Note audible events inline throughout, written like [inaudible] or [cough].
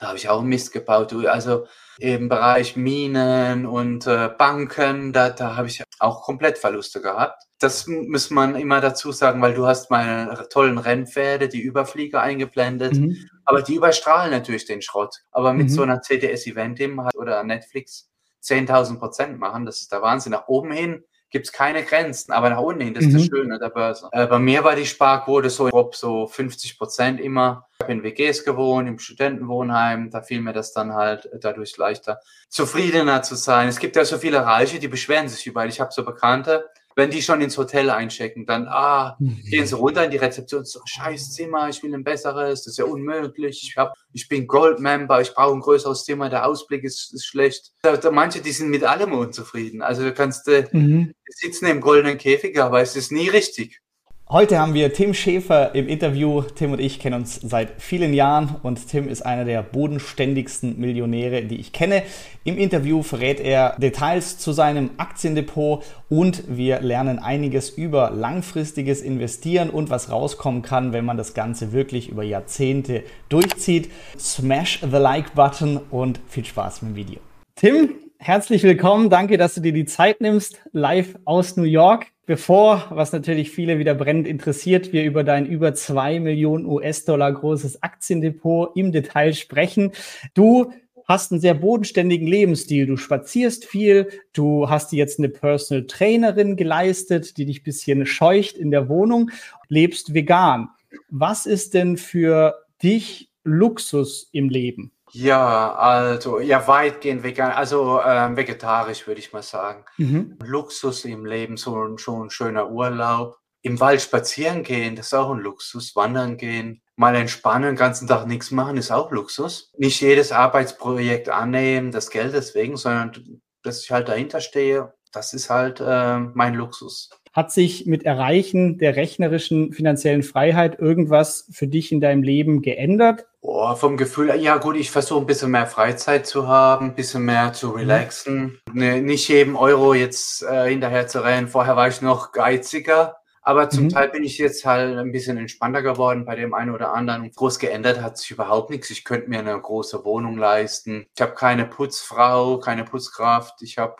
Da habe ich auch Mist gebaut. Also im Bereich Minen und äh, Banken, da, da habe ich auch komplett Verluste gehabt. Das muss man immer dazu sagen, weil du hast meine tollen Rennpferde, die Überflieger eingeblendet, mhm. aber die überstrahlen natürlich den Schrott. Aber mit mhm. so einer CTS-Event oder Netflix 10.000 Prozent machen, das ist der Wahnsinn. Nach oben hin gibt es keine Grenzen, aber nach unten hin, das ist mhm. das Schöne der Börse. Äh, bei mir war die Sparquote so grob so 50 Prozent immer. Ich habe in WGs gewohnt, im Studentenwohnheim, da fiel mir das dann halt dadurch leichter, zufriedener zu sein. Es gibt ja so viele Reiche, die beschweren sich überall. Ich habe so Bekannte, wenn die schon ins Hotel einchecken, dann, ah, mhm. gehen sie runter in die Rezeption, so, scheiß Zimmer, ich will ein besseres, das ist ja unmöglich, ich, hab, ich bin Gold-Member, ich brauche ein größeres Zimmer, der Ausblick ist, ist schlecht. Da, da, manche, die sind mit allem unzufrieden. Also du kannst äh, mhm. sitzen im goldenen Käfig, aber es ist nie richtig. Heute haben wir Tim Schäfer im Interview. Tim und ich kennen uns seit vielen Jahren und Tim ist einer der bodenständigsten Millionäre, die ich kenne. Im Interview verrät er Details zu seinem Aktiendepot und wir lernen einiges über langfristiges Investieren und was rauskommen kann, wenn man das Ganze wirklich über Jahrzehnte durchzieht. Smash the Like-Button und viel Spaß mit dem Video. Tim, herzlich willkommen. Danke, dass du dir die Zeit nimmst, live aus New York. Bevor, was natürlich viele wieder brennend interessiert, wir über dein über zwei Millionen US-Dollar großes Aktiendepot im Detail sprechen. Du hast einen sehr bodenständigen Lebensstil. Du spazierst viel, du hast dir jetzt eine Personal Trainerin geleistet, die dich bisschen scheucht in der Wohnung, lebst vegan. Was ist denn für dich Luxus im Leben? Ja, also ja, weitgehend vegan, also ähm, vegetarisch würde ich mal sagen. Mhm. Luxus im Leben, so ein, schon ein schöner Urlaub. Im Wald spazieren gehen, das ist auch ein Luxus. Wandern gehen, mal entspannen, den ganzen Tag nichts machen, ist auch Luxus. Nicht jedes Arbeitsprojekt annehmen, das Geld deswegen, sondern dass ich halt dahinter stehe, das ist halt äh, mein Luxus. Hat sich mit Erreichen der rechnerischen finanziellen Freiheit irgendwas für dich in deinem Leben geändert? Oh, vom Gefühl, ja gut, ich versuche ein bisschen mehr Freizeit zu haben, ein bisschen mehr zu mhm. relaxen. Mhm. Ne, nicht jedem Euro jetzt äh, hinterher zu rennen. Vorher war ich noch geiziger. Aber zum mhm. Teil bin ich jetzt halt ein bisschen entspannter geworden bei dem einen oder anderen. Und groß geändert hat sich überhaupt nichts. Ich könnte mir eine große Wohnung leisten. Ich habe keine Putzfrau, keine Putzkraft. Ich habe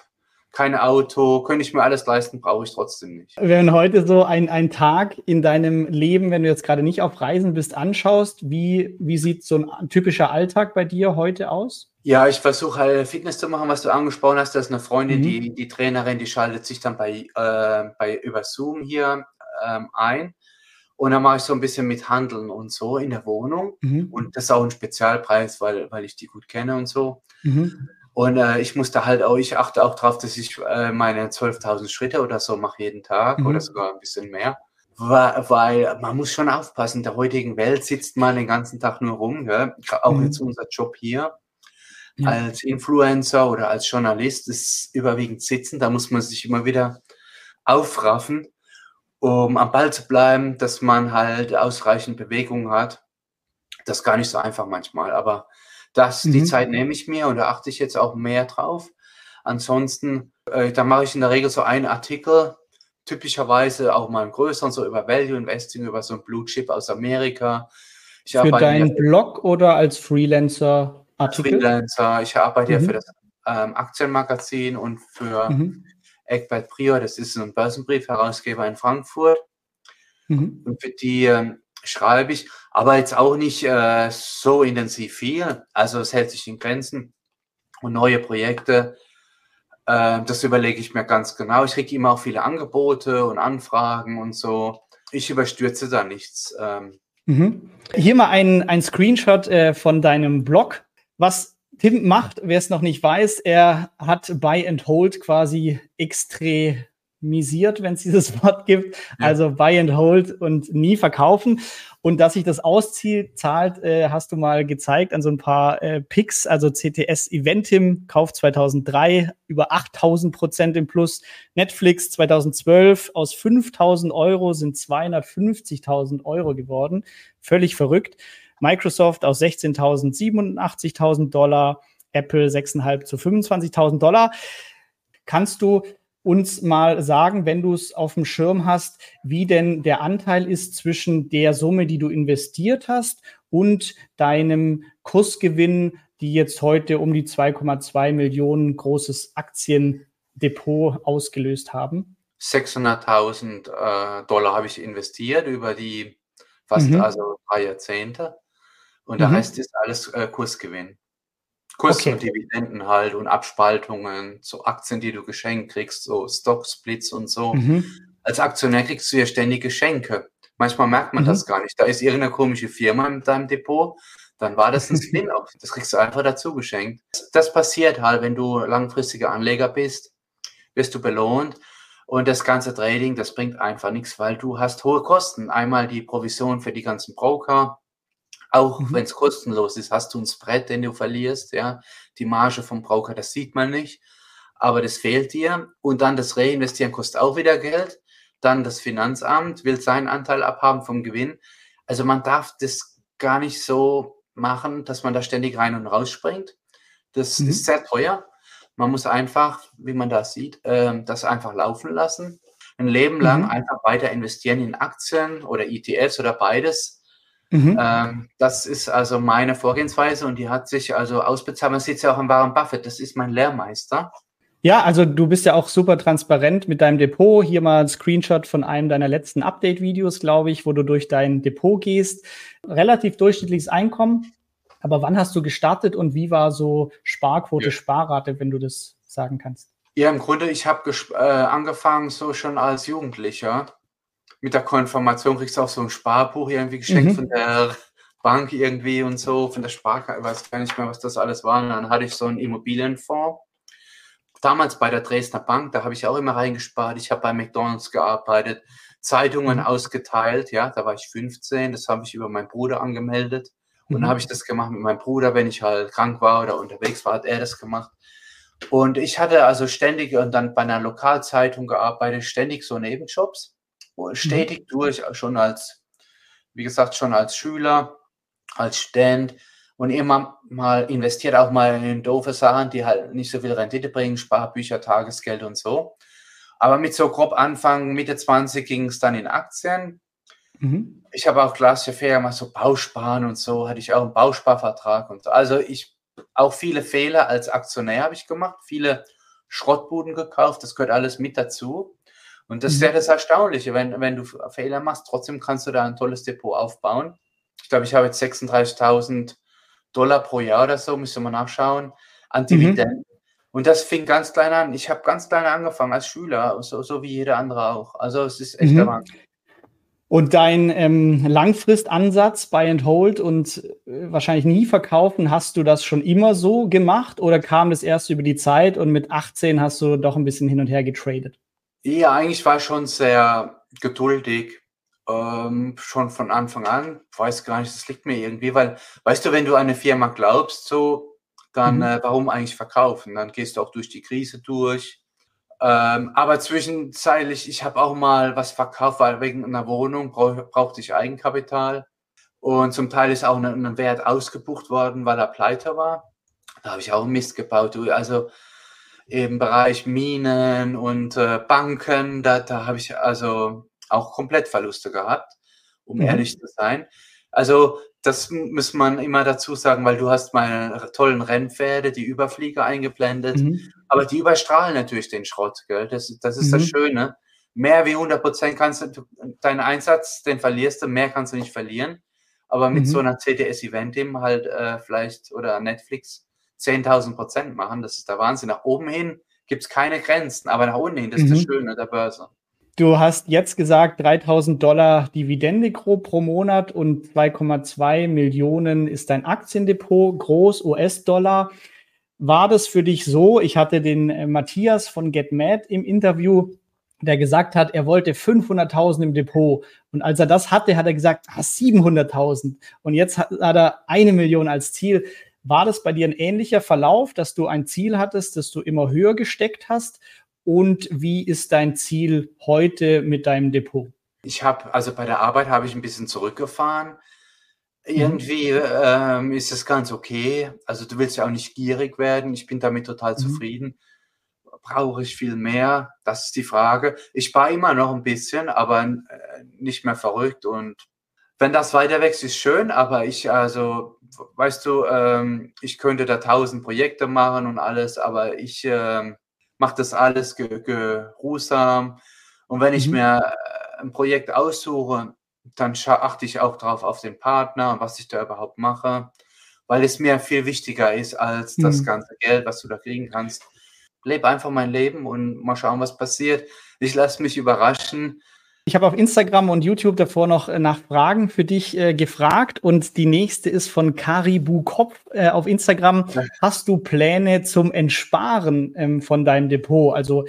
kein Auto, könnte ich mir alles leisten, brauche ich trotzdem nicht. Wenn heute so ein, ein Tag in deinem Leben, wenn du jetzt gerade nicht auf Reisen bist, anschaust, wie, wie sieht so ein typischer Alltag bei dir heute aus? Ja, ich versuche halt Fitness zu machen, was du angesprochen hast. Da ist eine Freundin, mhm. die, die Trainerin, die schaltet sich dann bei, äh, bei über Zoom hier ähm, ein. Und dann mache ich so ein bisschen mit Handeln und so in der Wohnung. Mhm. Und das ist auch ein Spezialpreis, weil, weil ich die gut kenne und so. Mhm. Und äh, ich musste halt auch, ich achte auch darauf, dass ich äh, meine 12.000 Schritte oder so mache jeden Tag mhm. oder sogar ein bisschen mehr. Weil, man muss schon aufpassen, in der heutigen Welt sitzt man den ganzen Tag nur rum. Gell? Auch mhm. jetzt unser Job hier ja. als Influencer oder als Journalist ist überwiegend sitzen. Da muss man sich immer wieder aufraffen, um am Ball zu bleiben, dass man halt ausreichend Bewegung hat. Das ist gar nicht so einfach manchmal, aber das, mhm. Die Zeit nehme ich mir und da achte ich jetzt auch mehr drauf. Ansonsten, äh, da mache ich in der Regel so einen Artikel, typischerweise auch mal einen größeren, so über Value Investing, über so ein Blue Chip aus Amerika. Ich für deinen Blog oder als Freelancer Artikel? Freelancer. Ich arbeite mhm. ja für das ähm, Aktienmagazin und für mhm. Egbert Prior, das ist ein Börsenbrief-Herausgeber in Frankfurt. Mhm. Und für die ähm, schreibe ich, aber jetzt auch nicht äh, so intensiv viel. Also es hält sich in Grenzen und neue Projekte. Äh, das überlege ich mir ganz genau. Ich kriege immer auch viele Angebote und Anfragen und so. Ich überstürze da nichts. Ähm. Mhm. Hier mal ein, ein Screenshot äh, von deinem Blog. Was Tim macht, wer es noch nicht weiß, er hat Buy and Hold quasi extra misiert, wenn es dieses [laughs] Wort gibt. Ja. Also buy and hold und nie verkaufen. Und dass sich das auszahlt, äh, hast du mal gezeigt an so ein paar äh, Picks. Also CTS Eventim kauft 2003 über 8000 Prozent im Plus. Netflix 2012 aus 5000 Euro sind 250.000 Euro geworden. Völlig verrückt. Microsoft aus 16.000 87.000 Dollar. Apple 6,5 zu 25.000 Dollar. Kannst du uns mal sagen, wenn du es auf dem Schirm hast, wie denn der Anteil ist zwischen der Summe, die du investiert hast und deinem Kursgewinn, die jetzt heute um die 2,2 Millionen großes Aktiendepot ausgelöst haben? 600.000 äh, Dollar habe ich investiert über die fast mhm. also drei Jahrzehnte. Und der mhm. Rest ist alles äh, Kursgewinn. Kurs okay. und Dividenden halt und Abspaltungen, so Aktien, die du geschenkt kriegst, so Stock-Splits und so. Mhm. Als Aktionär kriegst du ja ständig Geschenke. Manchmal merkt man mhm. das gar nicht. Da ist irgendeine komische Firma in deinem Depot, dann war das ein [laughs] Spin-off. Das kriegst du einfach dazu geschenkt. Das passiert halt, wenn du langfristiger Anleger bist, wirst du belohnt. Und das ganze Trading, das bringt einfach nichts, weil du hast hohe Kosten. Einmal die Provision für die ganzen Broker, auch mhm. wenn es kostenlos ist, hast du ein Spread, den du verlierst, ja. Die Marge vom Broker, das sieht man nicht, aber das fehlt dir. Und dann das Reinvestieren kostet auch wieder Geld. Dann das Finanzamt will seinen Anteil abhaben vom Gewinn. Also man darf das gar nicht so machen, dass man da ständig rein und raus springt. Das mhm. ist sehr teuer. Man muss einfach, wie man das sieht, äh, das einfach laufen lassen. Ein Leben lang mhm. einfach weiter investieren in Aktien oder ETFs oder beides Mhm. Ähm, das ist also meine Vorgehensweise und die hat sich also ausbezahlt. Man sieht es ja auch an Warren Buffett, das ist mein Lehrmeister. Ja, also du bist ja auch super transparent mit deinem Depot. Hier mal ein Screenshot von einem deiner letzten Update-Videos, glaube ich, wo du durch dein Depot gehst. Relativ durchschnittliches Einkommen. Aber wann hast du gestartet und wie war so Sparquote, ja. Sparrate, wenn du das sagen kannst? Ja, im Grunde, ich habe äh, angefangen so schon als Jugendlicher mit der Konfirmation kriegst du auch so ein Sparbuch irgendwie geschenkt mhm. von der Bank irgendwie und so, von der Sparkasse, ich weiß gar nicht mehr, was das alles war. Und dann hatte ich so einen Immobilienfonds. Damals bei der Dresdner Bank, da habe ich auch immer reingespart. Ich habe bei McDonalds gearbeitet, Zeitungen mhm. ausgeteilt. Ja, da war ich 15, das habe ich über meinen Bruder angemeldet. Und mhm. dann habe ich das gemacht mit meinem Bruder, wenn ich halt krank war oder unterwegs war, hat er das gemacht. Und ich hatte also ständig und dann bei einer Lokalzeitung gearbeitet, ständig so Nebenjobs. Mhm. stetig durch, schon als, wie gesagt, schon als Schüler, als Student und immer mal investiert auch mal in doofe Sachen, die halt nicht so viel Rendite bringen, Sparbücher, Tagesgeld und so. Aber mit so grob Anfang, Mitte 20 ging es dann in Aktien. Mhm. Ich habe auch klassische Fehler gemacht, so Bausparen und so, hatte ich auch einen Bausparvertrag und so. Also ich, auch viele Fehler als Aktionär habe ich gemacht, viele Schrottbuden gekauft, das gehört alles mit dazu. Und das ist ja mhm. das Erstaunliche, wenn, wenn du Fehler machst, trotzdem kannst du da ein tolles Depot aufbauen. Ich glaube, ich habe jetzt 36.000 Dollar pro Jahr oder so, müsste man nachschauen, an mhm. Dividenden. Mhm. Und das fing ganz klein an. Ich habe ganz klein angefangen als Schüler, so, so wie jeder andere auch. Also es ist echt mhm. der Wahnsinn. Und dein ähm, Langfristansatz Buy and Hold und äh, wahrscheinlich nie verkaufen, hast du das schon immer so gemacht oder kam das erst über die Zeit und mit 18 hast du doch ein bisschen hin und her getradet? Ja, eigentlich war ich schon sehr geduldig. Ähm, schon von Anfang an. Weiß gar nicht, das liegt mir irgendwie, weil, weißt du, wenn du an eine Firma glaubst, so, dann mhm. äh, warum eigentlich verkaufen? Dann gehst du auch durch die Krise durch. Ähm, aber zwischenzeitlich, ich habe auch mal was verkauft, weil wegen einer Wohnung brauch, brauchte ich Eigenkapital. Und zum Teil ist auch ein, ein Wert ausgebucht worden, weil er pleite war. Da habe ich auch Mist gebaut. Also im Bereich Minen und äh, Banken, da, da habe ich also auch komplett Verluste gehabt, um mhm. ehrlich zu sein. Also das muss man immer dazu sagen, weil du hast meine tollen Rennpferde, die Überflieger eingeblendet, mhm. aber die überstrahlen natürlich den Schrott, gell? Das, das ist mhm. das Schöne. Mehr wie 100 Prozent kannst du, deinen Einsatz, den verlierst du, mehr kannst du nicht verlieren. Aber mit so mhm. einer CTS-Event halt äh, vielleicht oder Netflix 10.000 Prozent machen. Das ist der Wahnsinn. Nach oben hin gibt es keine Grenzen, aber nach unten hin, das ist das mhm. Schöne der Börse. Du hast jetzt gesagt, 3000 Dollar Dividende grob pro Monat und 2,2 Millionen ist dein Aktiendepot, groß US-Dollar. War das für dich so? Ich hatte den äh, Matthias von GetMad im Interview, der gesagt hat, er wollte 500.000 im Depot. Und als er das hatte, hat er gesagt, ah, 700.000. Und jetzt hat er eine Million als Ziel. War das bei dir ein ähnlicher Verlauf, dass du ein Ziel hattest, das du immer höher gesteckt hast? Und wie ist dein Ziel heute mit deinem Depot? Ich habe, also bei der Arbeit habe ich ein bisschen zurückgefahren. Irgendwie mhm. ähm, ist es ganz okay. Also du willst ja auch nicht gierig werden. Ich bin damit total mhm. zufrieden. brauche ich viel mehr? Das ist die Frage. Ich spare immer noch ein bisschen, aber äh, nicht mehr verrückt. Und wenn das weiter wächst, ist schön, aber ich, also, weißt du, ähm, ich könnte da tausend Projekte machen und alles, aber ich ähm, mache das alles geruhsam. Und wenn ich mhm. mir äh, ein Projekt aussuche, dann achte ich auch drauf auf den Partner und was ich da überhaupt mache, weil es mir viel wichtiger ist als das mhm. ganze Geld, was du da kriegen kannst. Lebe einfach mein Leben und mal schauen, was passiert. Ich lasse mich überraschen. Ich habe auf Instagram und YouTube davor noch äh, nach Fragen für dich äh, gefragt und die nächste ist von Karibu Kopf äh, auf Instagram. Hast du Pläne zum Entsparen ähm, von deinem Depot? Also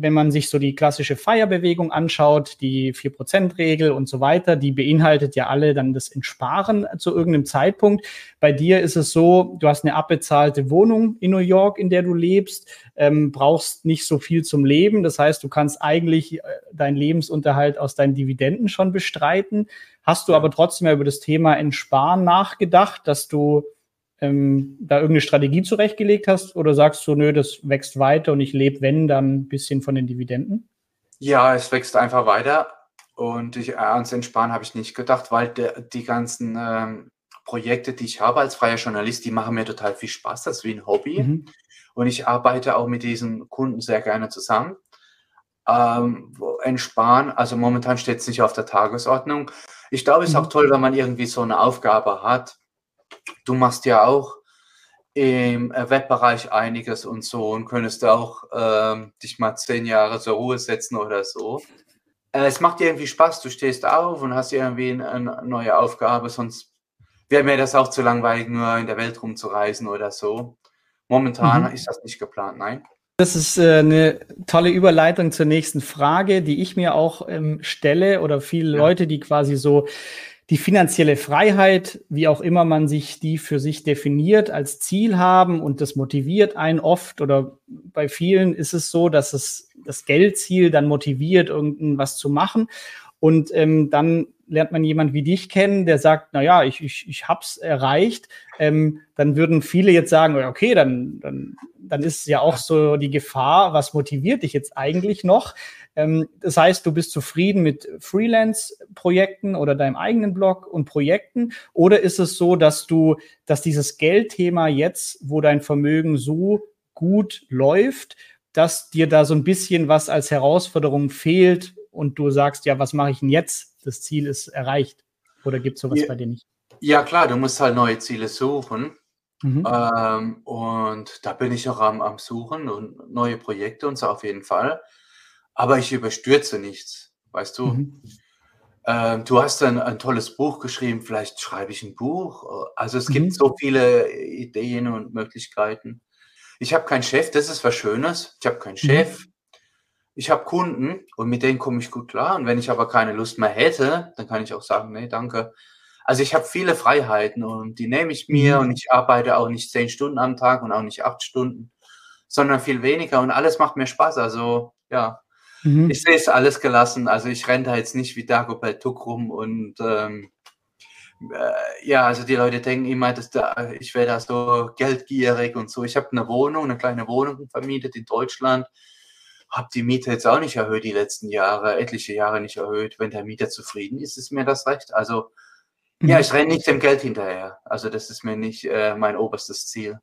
wenn man sich so die klassische Feierbewegung anschaut, die 4%-Regel und so weiter, die beinhaltet ja alle dann das Entsparen zu irgendeinem Zeitpunkt. Bei dir ist es so, du hast eine abbezahlte Wohnung in New York, in der du lebst, ähm, brauchst nicht so viel zum Leben. Das heißt, du kannst eigentlich äh, deinen Lebensunterhalt aus deinen Dividenden schon bestreiten. Hast du aber trotzdem über das Thema Entsparen nachgedacht, dass du ähm, da irgendeine Strategie zurechtgelegt hast oder sagst du, nö, das wächst weiter und ich lebe, wenn, dann ein bisschen von den Dividenden? Ja, es wächst einfach weiter und ich, äh, ans Entsparen habe ich nicht gedacht, weil de, die ganzen ähm, Projekte, die ich habe als freier Journalist, die machen mir total viel Spaß, das ist wie ein Hobby mhm. und ich arbeite auch mit diesen Kunden sehr gerne zusammen. Ähm, entsparen, also momentan steht es nicht auf der Tagesordnung. Ich glaube, es ist mhm. auch toll, wenn man irgendwie so eine Aufgabe hat, du machst ja auch im Webbereich einiges und so und könntest auch ähm, dich mal zehn Jahre zur Ruhe setzen oder so. Äh, es macht dir irgendwie Spaß, du stehst auf und hast irgendwie eine, eine neue Aufgabe, sonst wäre mir das auch zu langweilig, nur in der Welt rumzureisen oder so. Momentan mhm. ist das nicht geplant, nein. Das ist äh, eine tolle Überleitung zur nächsten Frage, die ich mir auch ähm, stelle oder viele ja. Leute, die quasi so die finanzielle Freiheit, wie auch immer man sich die für sich definiert, als Ziel haben und das motiviert einen oft oder bei vielen ist es so, dass es das Geldziel dann motiviert, irgendwas zu machen und ähm, dann lernt man jemand wie dich kennen, der sagt, na ja, ich, ich, ich hab's erreicht, ähm, dann würden viele jetzt sagen, okay, dann, dann, dann ist ja auch so die Gefahr, was motiviert dich jetzt eigentlich noch? Ähm, das heißt, du bist zufrieden mit Freelance-Projekten oder deinem eigenen Blog und Projekten? Oder ist es so, dass du, dass dieses Geldthema jetzt, wo dein Vermögen so gut läuft, dass dir da so ein bisschen was als Herausforderung fehlt und du sagst, ja, was mache ich denn jetzt? Das Ziel ist erreicht. Oder gibt es sowas ja, bei dir nicht? Ja, klar, du musst halt neue Ziele suchen. Mhm. Ähm, und da bin ich noch am, am Suchen und neue Projekte und so auf jeden Fall aber ich überstürze nichts, weißt du. Mhm. Ähm, du hast ein, ein tolles Buch geschrieben, vielleicht schreibe ich ein Buch. Also es mhm. gibt so viele Ideen und Möglichkeiten. Ich habe keinen Chef, das ist was Schönes. Ich habe keinen mhm. Chef. Mhm. Ich habe Kunden und mit denen komme ich gut klar. Und wenn ich aber keine Lust mehr hätte, dann kann ich auch sagen, nee, danke. Also ich habe viele Freiheiten und die nehme ich mir mhm. und ich arbeite auch nicht zehn Stunden am Tag und auch nicht acht Stunden, sondern viel weniger und alles macht mir Spaß. Also ja, Mhm. Ich sehe es alles gelassen. Also ich renne da jetzt nicht wie Dagobert Tuck rum und ähm, äh, ja, also die Leute denken immer, dass da, ich wäre da so geldgierig und so. Ich habe eine Wohnung, eine kleine Wohnung vermietet in Deutschland, habe die Miete jetzt auch nicht erhöht die letzten Jahre, etliche Jahre nicht erhöht. Wenn der Mieter zufrieden ist, ist mir das recht. Also mhm. ja, ich renne nicht dem Geld hinterher. Also das ist mir nicht äh, mein oberstes Ziel.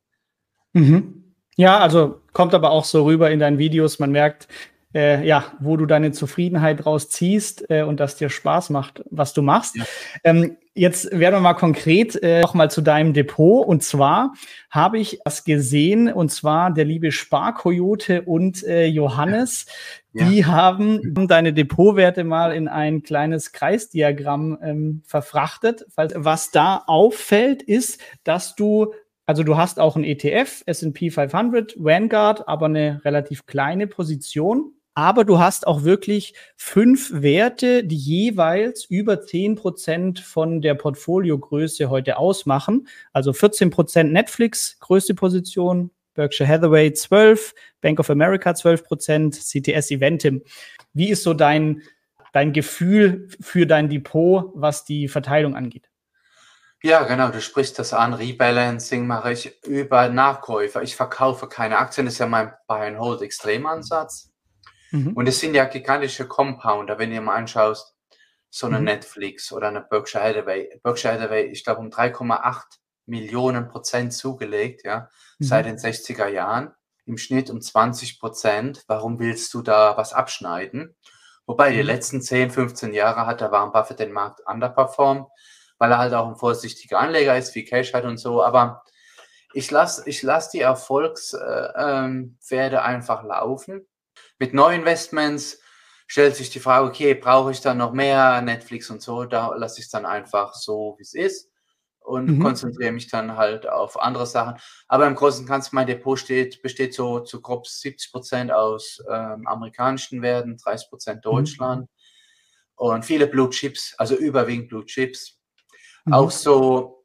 Mhm. Ja, also kommt aber auch so rüber in deinen Videos. Man merkt, äh, ja, wo du deine Zufriedenheit rausziehst äh, und das dir Spaß macht, was du machst. Ja. Ähm, jetzt werden wir mal konkret äh, nochmal zu deinem Depot. Und zwar habe ich das gesehen, und zwar der liebe Sparkoyote und äh, Johannes. Ja. Die haben deine Depotwerte mal in ein kleines Kreisdiagramm ähm, verfrachtet. Was da auffällt, ist, dass du also du hast auch ein ETF, S&P 500, Vanguard, aber eine relativ kleine Position aber du hast auch wirklich fünf Werte, die jeweils über zehn Prozent von der Portfoliogröße heute ausmachen. Also 14 Prozent Netflix, größte Position, Berkshire Hathaway 12, Bank of America 12 Prozent, CTS Eventim. Wie ist so dein, dein Gefühl für dein Depot, was die Verteilung angeht? Ja, genau, du sprichst das an. Rebalancing mache ich über Nachkäufer. Ich verkaufe keine Aktien, das ist ja mein Buy-and-Hold-Extremansatz. Mhm. Und es sind ja gigantische Compounder, wenn du dir mal anschaust, so eine mhm. Netflix oder eine Berkshire Hathaway. Berkshire Hathaway, ich glaube, um 3,8 Millionen Prozent zugelegt, ja, mhm. seit den 60er Jahren. Im Schnitt um 20 Prozent. Warum willst du da was abschneiden? Wobei die mhm. letzten 10, 15 Jahre hat der Warren Buffett den Markt underperformed, weil er halt auch ein vorsichtiger Anleger ist, wie Cash hat und so. Aber ich lasse ich lass die Erfolgspferde äh, ähm, einfach laufen. Mit Neuinvestments stellt sich die Frage, okay, brauche ich dann noch mehr Netflix und so? Da lasse ich es dann einfach so, wie es ist und mhm. konzentriere mich dann halt auf andere Sachen. Aber im Großen und Ganzen, mein Depot steht, besteht so zu grob 70 Prozent aus ähm, amerikanischen Werten, 30 Prozent mhm. Deutschland mhm. und viele Blue Chips, also überwiegend Blue Chips. Mhm. Auch so,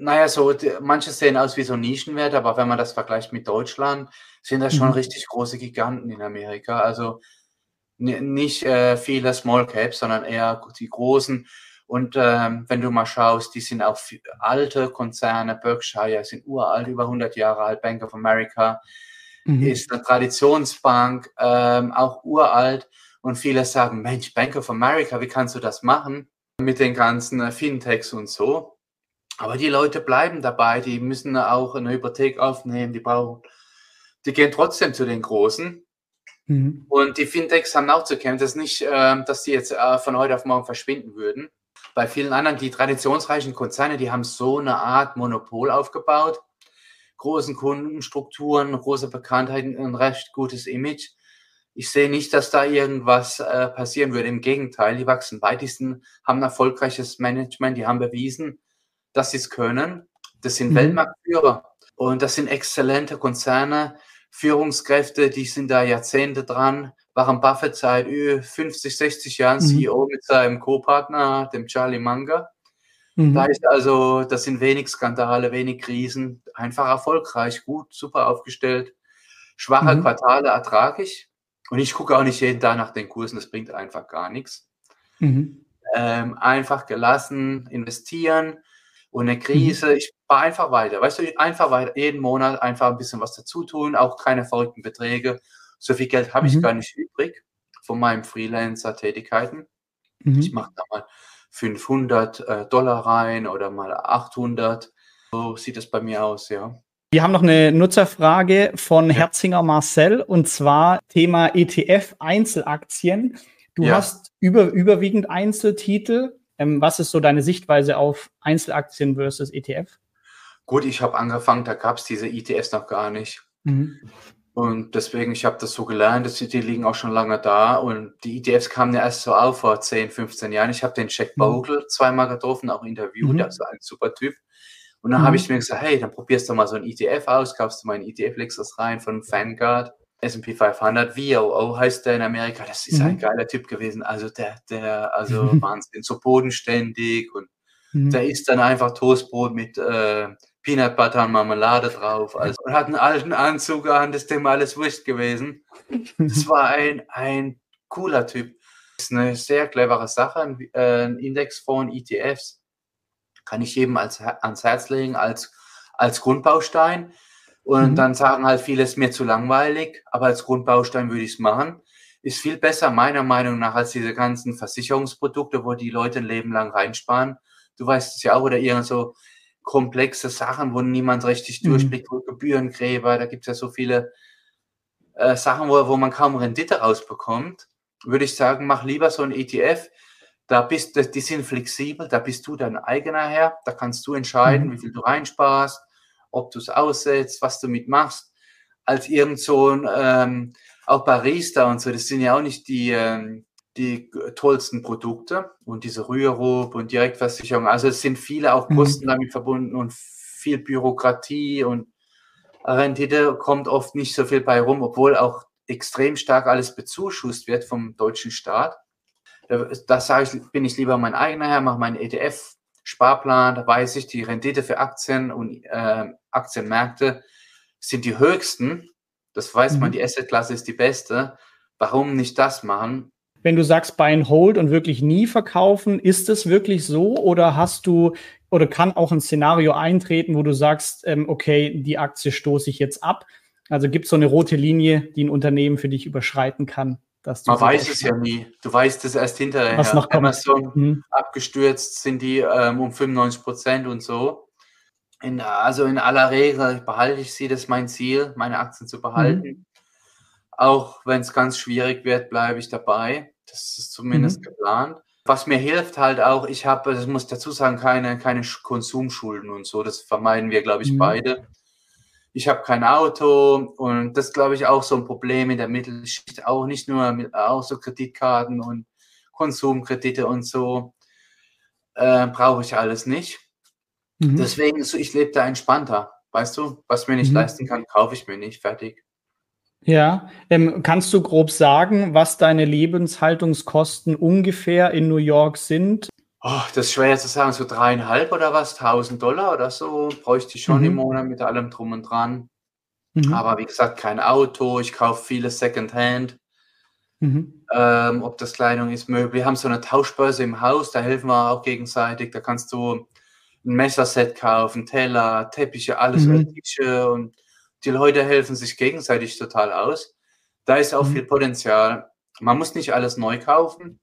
naja, so, manche sehen aus wie so Nischenwerte, aber wenn man das vergleicht mit Deutschland, sind das schon mhm. richtig große Giganten in Amerika. Also nicht äh, viele Small Caps, sondern eher die großen. Und ähm, wenn du mal schaust, die sind auch alte Konzerne, Berkshire sind uralt, über 100 Jahre alt, Bank of America mhm. ist eine Traditionsbank, ähm, auch uralt. Und viele sagen, Mensch, Bank of America, wie kannst du das machen mit den ganzen äh, Fintechs und so? Aber die Leute bleiben dabei, die müssen auch eine Hypothek aufnehmen, die brauchen, die gehen trotzdem zu den Großen. Mhm. Und die Fintechs haben auch zu kämpfen. Das ist nicht, äh, dass die jetzt äh, von heute auf morgen verschwinden würden bei vielen anderen, die traditionsreichen Konzerne, die haben so eine Art Monopol aufgebaut, großen Kundenstrukturen, große Bekanntheit, ein recht gutes Image. Ich sehe nicht, dass da irgendwas äh, passieren würde. Im Gegenteil, die wachsen weit, die sind, haben ein erfolgreiches Management, die haben bewiesen, dass sie es können. Das sind mhm. Weltmarktführer und das sind exzellente Konzerne, Führungskräfte, die sind da Jahrzehnte dran, Warren Buffett seit 50, 60 Jahren mhm. CEO mit seinem Co-Partner, dem Charlie Munger. Mhm. Da ist also, das sind wenig Skandale, wenig Krisen, einfach erfolgreich, gut, super aufgestellt. Schwache mhm. Quartale ertrage ich. Und ich gucke auch nicht jeden Tag nach den Kursen, das bringt einfach gar nichts. Mhm. Ähm, einfach gelassen, investieren eine Krise. Mhm. Ich war einfach weiter. Weißt du, einfach weiter, jeden Monat einfach ein bisschen was dazu tun, auch keine verrückten Beträge so viel Geld habe ich mhm. gar nicht übrig von meinen Freelancer-Tätigkeiten. Mhm. Ich mache da mal 500 äh, Dollar rein oder mal 800. So sieht es bei mir aus, ja. Wir haben noch eine Nutzerfrage von Herzinger Marcel und zwar Thema ETF Einzelaktien. Du ja. hast über, überwiegend Einzeltitel. Ähm, was ist so deine Sichtweise auf Einzelaktien versus ETF? Gut, ich habe angefangen, da gab es diese ETFs noch gar nicht. Mhm. Und deswegen, ich habe das so gelernt, dass die, die liegen auch schon lange da. Und die ETFs kamen ja erst so auf vor 10, 15 Jahren. Ich habe den Jack mhm. Bogle zweimal getroffen, auch interviewt, mhm. der ist ein super Typ. Und dann mhm. habe ich mir gesagt, hey, dann probierst du mal so ein ETF aus, kaufst du mal ein ETF, legst das rein von Vanguard, S&P 500, VOO heißt der in Amerika. Das ist mhm. ein geiler Typ gewesen. Also der, der, also [laughs] Wahnsinn, so bodenständig und mhm. der isst dann einfach Toastbrot mit äh, Peanut Butter und Marmelade drauf. Also, und hat einen alten Anzug an, das ist dem alles wurscht gewesen. Das war ein, ein cooler Typ. Das ist eine sehr clevere Sache, ein, äh, ein Indexfonds, ETFs. Kann ich jedem als, ans Herz legen als, als Grundbaustein. Und mhm. dann sagen halt viele, es ist mir zu langweilig, aber als Grundbaustein würde ich es machen. Ist viel besser, meiner Meinung nach, als diese ganzen Versicherungsprodukte, wo die Leute ein Leben lang reinsparen. Du weißt es ja auch, oder irgend so komplexe Sachen, wo niemand richtig mhm. durchblickt, wo Gebührengräber, da gibt es ja so viele äh, Sachen, wo, wo man kaum Rendite rausbekommt, würde ich sagen, mach lieber so ein ETF. Da bist die sind flexibel, da bist du dein eigener Herr, da kannst du entscheiden, mhm. wie viel du reinsparst, ob du es aussetzt, was du mitmachst, als irgend so ein, ähm, auch Barista und so, das sind ja auch nicht die, ähm, die tollsten Produkte und diese Rürup und Direktversicherung. Also es sind viele auch mhm. Kosten mhm. damit verbunden und viel Bürokratie und Rendite kommt oft nicht so viel bei rum, obwohl auch extrem stark alles bezuschusst wird vom deutschen Staat. Da sage ich, bin ich lieber mein eigener Herr, mache meinen ETF-Sparplan, da weiß ich, die Rendite für Aktien und äh, Aktienmärkte sind die höchsten. Das weiß mhm. man, die Assetklasse ist die beste. Warum nicht das machen? wenn du sagst Buy and Hold und wirklich nie verkaufen, ist es wirklich so oder hast du oder kann auch ein Szenario eintreten, wo du sagst, ähm, okay, die Aktie stoße ich jetzt ab? Also gibt es so eine rote Linie, die ein Unternehmen für dich überschreiten kann? Man weiß es ja nie. Du weißt es erst hinterher. Was noch kommt. Amazon mhm. abgestürzt sind die ähm, um 95 Prozent und so. In, also in aller Regel behalte ich sie, das ist mein Ziel, meine Aktien zu behalten. Mhm. Auch wenn es ganz schwierig wird, bleibe ich dabei. Das ist zumindest mhm. geplant. Was mir hilft halt auch, ich habe, das muss dazu sagen, keine, keine Konsumschulden und so. Das vermeiden wir, glaube ich, mhm. beide. Ich habe kein Auto und das glaube ich auch so ein Problem in der Mittelschicht. Auch nicht nur mit auch so Kreditkarten und Konsumkredite und so äh, brauche ich alles nicht. Mhm. Deswegen, so, ich lebe da entspannter. Weißt du, was mir nicht mhm. leisten kann, kaufe ich mir nicht. Fertig. Ja, ähm, kannst du grob sagen, was deine Lebenshaltungskosten ungefähr in New York sind? Oh, das ist schwer zu sagen, so dreieinhalb oder was, tausend Dollar oder so bräuchte ich schon mhm. im Monat mit allem drum und dran. Mhm. Aber wie gesagt, kein Auto, ich kaufe vieles Secondhand. Mhm. Ähm, ob das Kleidung ist, Möbel. Wir haben so eine Tauschbörse im Haus, da helfen wir auch gegenseitig. Da kannst du ein Messerset kaufen, Teller, Teppiche, alles, mhm. Tische und die Leute helfen sich gegenseitig total aus. Da ist auch mhm. viel Potenzial. Man muss nicht alles neu kaufen.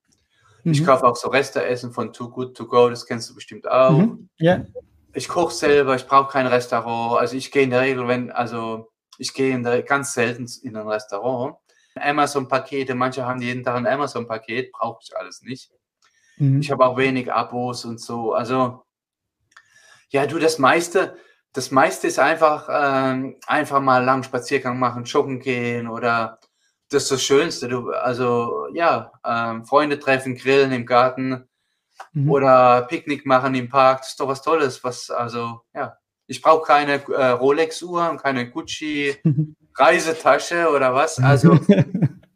Mhm. Ich kaufe auch so Resteessen von Too Good To Go, das kennst du bestimmt auch. Mhm. Yeah. Ich koche selber, ich brauche kein Restaurant. Also ich gehe in der Regel, wenn, also ich gehe der, ganz selten in ein Restaurant. Amazon-Pakete, manche haben jeden Tag ein Amazon-Paket, brauche ich alles nicht. Mhm. Ich habe auch wenig Abos und so. Also, ja, du, das meiste, das meiste ist einfach, ähm, einfach mal lang Spaziergang machen, joggen gehen oder das ist das Schönste. Du, also ja, ähm, Freunde treffen, grillen im Garten mhm. oder Picknick machen im Park. Das ist doch was Tolles. Was, also ja, ich brauche keine äh, Rolex-Uhr und keine Gucci-Reisetasche [laughs] oder was. Also [laughs]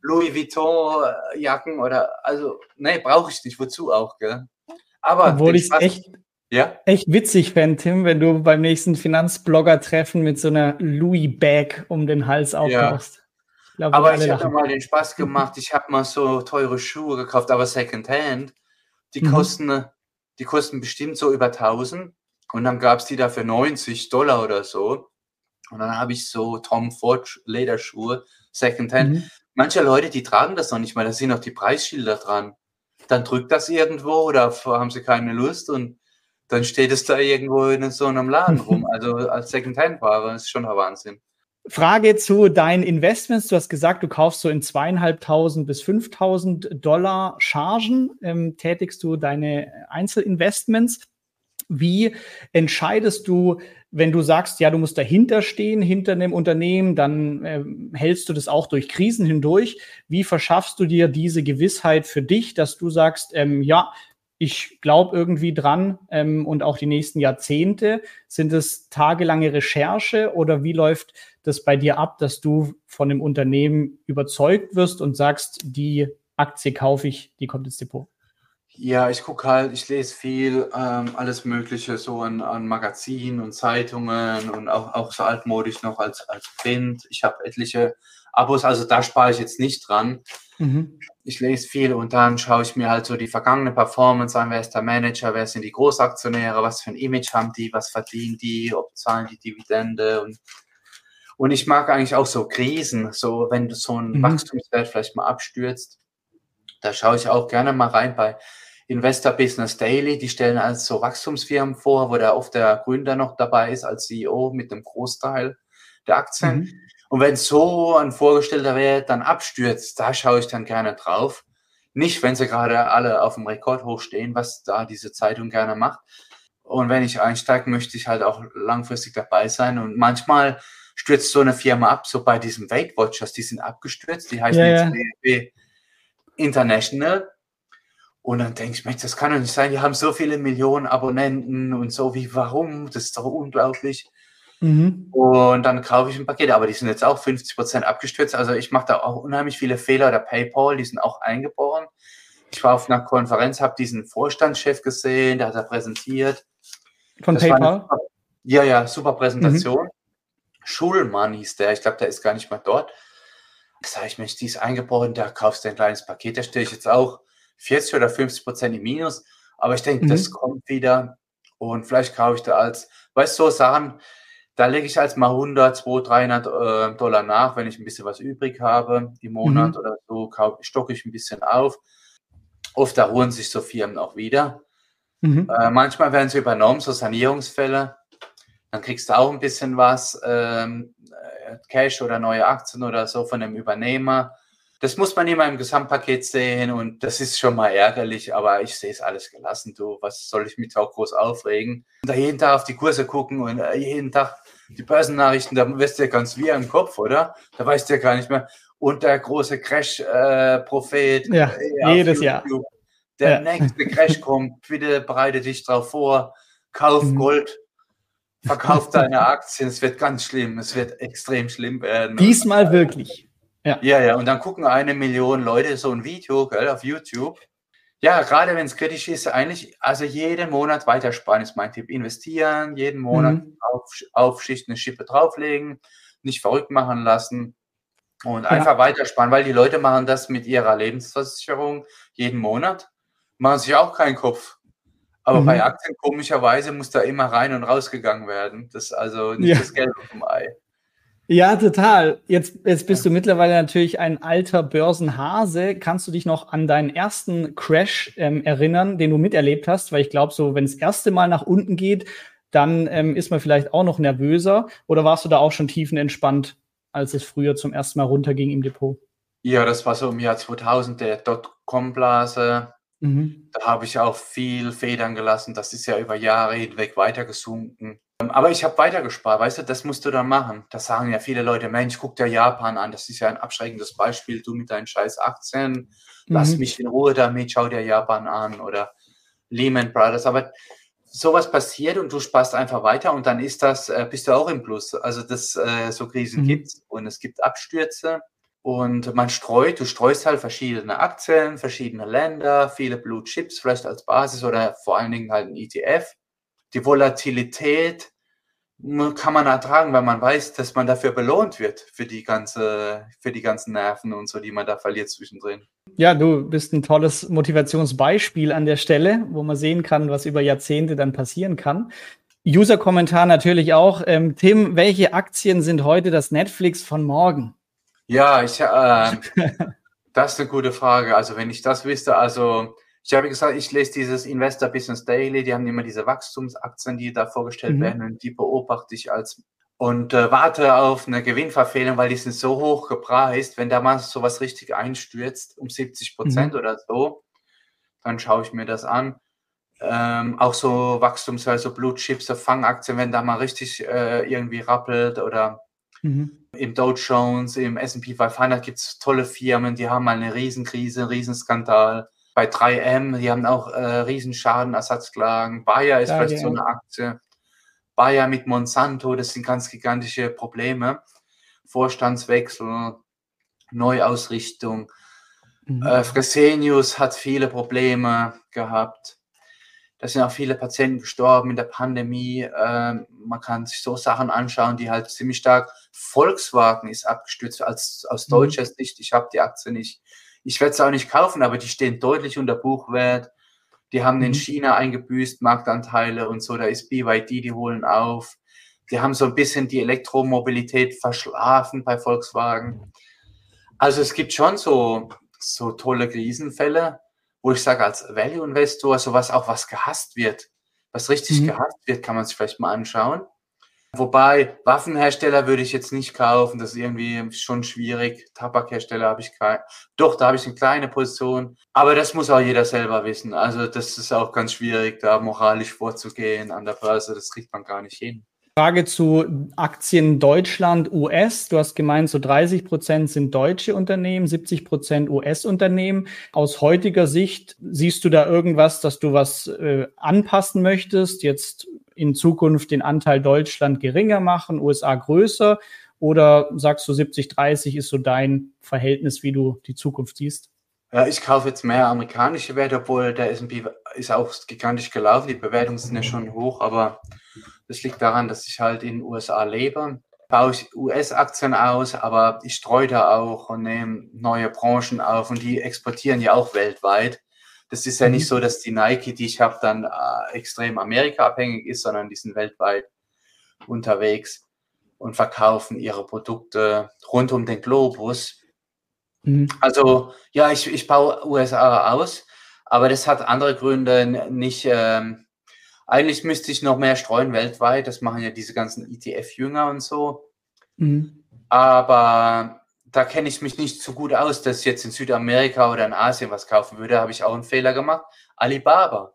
Louis Vuitton-Jacken oder also, nee, brauche ich nicht. Wozu auch, gell? Aber Obwohl ich echt ja? Echt witzig fände, Tim, wenn du beim nächsten Finanzblogger-Treffen mit so einer Louis-Bag um den Hals auftauchst. Ja. Aber ich habe mal den Spaß gemacht. Ich habe mal so teure Schuhe gekauft, aber Secondhand. Die mhm. kosten, die kosten bestimmt so über 1000. Und dann gab es die da für 90 Dollar oder so. Und dann habe ich so Tom Ford Lederschuhe, Secondhand. Mhm. Manche Leute, die tragen das noch nicht mal, da sind noch die Preisschilder dran. Dann drückt das irgendwo oder haben sie keine Lust und dann steht es da irgendwo in so einem Laden rum. [laughs] Also als Secondhand-Ware ist schon ein Wahnsinn. Frage zu deinen Investments. Du hast gesagt, du kaufst so in zweieinhalbtausend bis 5.000 Dollar Chargen, ähm, tätigst du deine Einzelinvestments. Wie entscheidest du, wenn du sagst, ja, du musst dahinter stehen, hinter einem Unternehmen, dann äh, hältst du das auch durch Krisen hindurch. Wie verschaffst du dir diese Gewissheit für dich, dass du sagst, ähm, ja, ich glaube irgendwie dran ähm, und auch die nächsten Jahrzehnte. Sind es tagelange Recherche oder wie läuft das bei dir ab, dass du von dem Unternehmen überzeugt wirst und sagst, die Aktie kaufe ich, die kommt ins Depot? Ja, ich gucke halt, ich lese viel, ähm, alles Mögliche so an, an Magazinen und Zeitungen und auch, auch so altmodisch noch als, als Print. Ich habe etliche Abos, also da spare ich jetzt nicht dran. Mhm. Ich lese viel und dann schaue ich mir halt so die vergangene Performance an, wer ist der Manager, wer sind die Großaktionäre, was für ein Image haben die, was verdienen die, ob zahlen die Dividende und und ich mag eigentlich auch so Krisen, so wenn so ein mhm. Wachstumswert vielleicht mal abstürzt, da schaue ich auch gerne mal rein bei Investor Business Daily. Die stellen also so Wachstumsfirmen vor, wo der oft der Gründer noch dabei ist als CEO mit dem Großteil der Aktien. Mhm. Und wenn so ein Vorgestellter Wert dann abstürzt, da schaue ich dann gerne drauf. Nicht, wenn sie gerade alle auf dem Rekord hochstehen, was da diese Zeitung gerne macht. Und wenn ich einsteige, möchte ich halt auch langfristig dabei sein. Und manchmal stürzt so eine Firma ab, so bei diesem Weight Watchers, die sind abgestürzt, die heißen ja, jetzt ja. International. Und dann denke ich, Mensch, das kann doch nicht sein, die haben so viele Millionen Abonnenten und so, wie, warum? Das ist doch unglaublich. Mhm. Und dann kaufe ich ein Paket, aber die sind jetzt auch 50 Prozent abgestürzt. Also ich mache da auch unheimlich viele Fehler. Der PayPal, die sind auch eingeboren. Ich war auf einer Konferenz, habe diesen Vorstandschef gesehen, der hat da präsentiert. Von das PayPal? Super, ja, ja, super Präsentation. Mhm. Schulmann hieß der, ich glaube, der ist gar nicht mehr dort. Da sage ich, Mensch, die ist eingeboren, da kaufst du ein kleines Paket, da stehe ich jetzt auch 40 oder 50 Prozent im Minus. Aber ich denke, mhm. das kommt wieder. Und vielleicht kaufe ich da als, weißt du, so Sachen, da lege ich als mal 100, 200, 300 äh, Dollar nach, wenn ich ein bisschen was übrig habe im Monat mhm. oder so, stocke ich ein bisschen auf. Oft erholen sich so Firmen auch wieder. Mhm. Äh, manchmal werden sie übernommen, so Sanierungsfälle. Dann kriegst du auch ein bisschen was, ähm, äh, Cash oder neue Aktien oder so von dem Übernehmer. Das muss man immer im Gesamtpaket sehen und das ist schon mal ärgerlich, aber ich sehe es alles gelassen. Du, was soll ich mich auch groß aufregen? Und da jeden Tag auf die Kurse gucken und äh, jeden Tag die Börsennachrichten, da wirst du ja ganz wie im Kopf, oder? Da weißt du ja gar nicht mehr. Und der große Crash-Prophet. Äh, ja, äh, jedes Jahr. Der ja. nächste Crash kommt, bitte bereite dich drauf vor, kauf mhm. Gold, verkauf deine Aktien, es wird ganz schlimm, es wird extrem schlimm werden. Diesmal wirklich. Ja. ja, ja, und dann gucken eine Million Leute so ein Video gell, auf YouTube. Ja, gerade wenn es kritisch ist, eigentlich, also jeden Monat weitersparen ist mein Tipp. Investieren, jeden Monat mhm. auf, auf Schicht eine Schippe drauflegen, nicht verrückt machen lassen und ja. einfach weitersparen, weil die Leute machen das mit ihrer Lebensversicherung jeden Monat, machen sich auch keinen Kopf. Aber mhm. bei Aktien komischerweise muss da immer rein und rausgegangen werden. Das ist also nicht ja. das Geld auf dem Ei. Ja, total. Jetzt, jetzt bist du mittlerweile natürlich ein alter Börsenhase. Kannst du dich noch an deinen ersten Crash ähm, erinnern, den du miterlebt hast? Weil ich glaube, so wenn es das erste Mal nach unten geht, dann ähm, ist man vielleicht auch noch nervöser. Oder warst du da auch schon tiefenentspannt, als es früher zum ersten Mal runterging im Depot? Ja, das war so im Jahr 2000, der Dotcom-Blase. Mhm. Da habe ich auch viel Federn gelassen. Das ist ja über Jahre hinweg weiter gesunken. Aber ich habe weitergespart, weißt du, das musst du dann machen. Das sagen ja viele Leute, Mensch, guck dir Japan an, das ist ja ein abschreckendes Beispiel, du mit deinen scheiß Aktien, lass mhm. mich in Ruhe damit, schau dir Japan an oder Lehman Brothers. Aber sowas passiert und du sparst einfach weiter und dann ist das, äh, bist du auch im Plus. Also das, äh, so Krisen mhm. gibt's und es gibt Abstürze und man streut, du streust halt verschiedene Aktien, verschiedene Länder, viele Blue Chips vielleicht als Basis oder vor allen Dingen halt ein ETF die Volatilität kann man ertragen, weil man weiß, dass man dafür belohnt wird, für die ganze, für die ganzen Nerven und so, die man da verliert zwischendrin. Ja, du bist ein tolles Motivationsbeispiel an der Stelle, wo man sehen kann, was über Jahrzehnte dann passieren kann. User-Kommentar natürlich auch. Ähm, Tim, welche Aktien sind heute das Netflix von morgen? Ja, ich, äh, [laughs] das ist eine gute Frage. Also wenn ich das wüsste, also ich habe gesagt, ich lese dieses Investor Business Daily, die haben immer diese Wachstumsaktien, die da vorgestellt mhm. werden und die beobachte ich als und äh, warte auf eine Gewinnverfehlung, weil die sind so hoch gepreist, wenn da mal sowas richtig einstürzt, um 70 Prozent mhm. oder so, dann schaue ich mir das an. Ähm, auch so Wachstums, also Blue Chips, so Fangaktien, wenn da mal richtig äh, irgendwie rappelt oder mhm. Im Dow Jones, im S&P 500 gibt es tolle Firmen, die haben mal eine Riesenkrise, einen Riesenskandal bei 3M, die haben auch äh, Riesenschadenersatzklagen. Bayer ist ja, vielleicht ja. so eine Aktie. Bayer mit Monsanto, das sind ganz gigantische Probleme. Vorstandswechsel, Neuausrichtung. Mhm. Äh, Fresenius hat viele Probleme gehabt. Da sind auch viele Patienten gestorben in der Pandemie. Äh, man kann sich so Sachen anschauen, die halt ziemlich stark. Volkswagen ist abgestürzt als aus mhm. deutscher Sicht. Ich habe die Aktie nicht ich werde es auch nicht kaufen, aber die stehen deutlich unter Buchwert. Die haben in mhm. China eingebüßt, Marktanteile und so. Da ist BYD, die holen auf. Die haben so ein bisschen die Elektromobilität verschlafen bei Volkswagen. Also es gibt schon so, so tolle Krisenfälle, wo ich sage, als Value-Investor, sowas auch was gehasst wird, was richtig mhm. gehasst wird, kann man sich vielleicht mal anschauen. Wobei Waffenhersteller würde ich jetzt nicht kaufen, das ist irgendwie schon schwierig. Tabakhersteller habe ich kein. Doch, da habe ich eine kleine Position. Aber das muss auch jeder selber wissen. Also das ist auch ganz schwierig, da moralisch vorzugehen an der Börse. Das kriegt man gar nicht hin. Frage zu Aktien Deutschland, US. Du hast gemeint, so 30 Prozent sind deutsche Unternehmen, 70 Prozent US-Unternehmen. Aus heutiger Sicht siehst du da irgendwas, dass du was äh, anpassen möchtest? Jetzt in Zukunft den Anteil Deutschland geringer machen, USA größer? Oder sagst du 70-30 ist so dein Verhältnis, wie du die Zukunft siehst? Ja, ich kaufe jetzt mehr amerikanische Werte, obwohl der S&P ist auch gigantisch gelaufen. Die Bewertungen sind ja schon hoch, aber das liegt daran, dass ich halt in den USA lebe. Baue ich US-Aktien aus, aber ich streue da auch und nehme neue Branchen auf und die exportieren ja auch weltweit. Das ist ja mhm. nicht so, dass die Nike, die ich habe, dann äh, extrem Amerika abhängig ist, sondern die sind weltweit unterwegs und verkaufen ihre Produkte rund um den Globus. Mhm. Also ja, ich, ich baue USA aus, aber das hat andere Gründe nicht. Ähm, eigentlich müsste ich noch mehr streuen weltweit. Das machen ja diese ganzen ETF-Jünger und so. Mhm. Aber da kenne ich mich nicht so gut aus, dass ich jetzt in Südamerika oder in Asien was kaufen würde. Habe ich auch einen Fehler gemacht. Alibaba,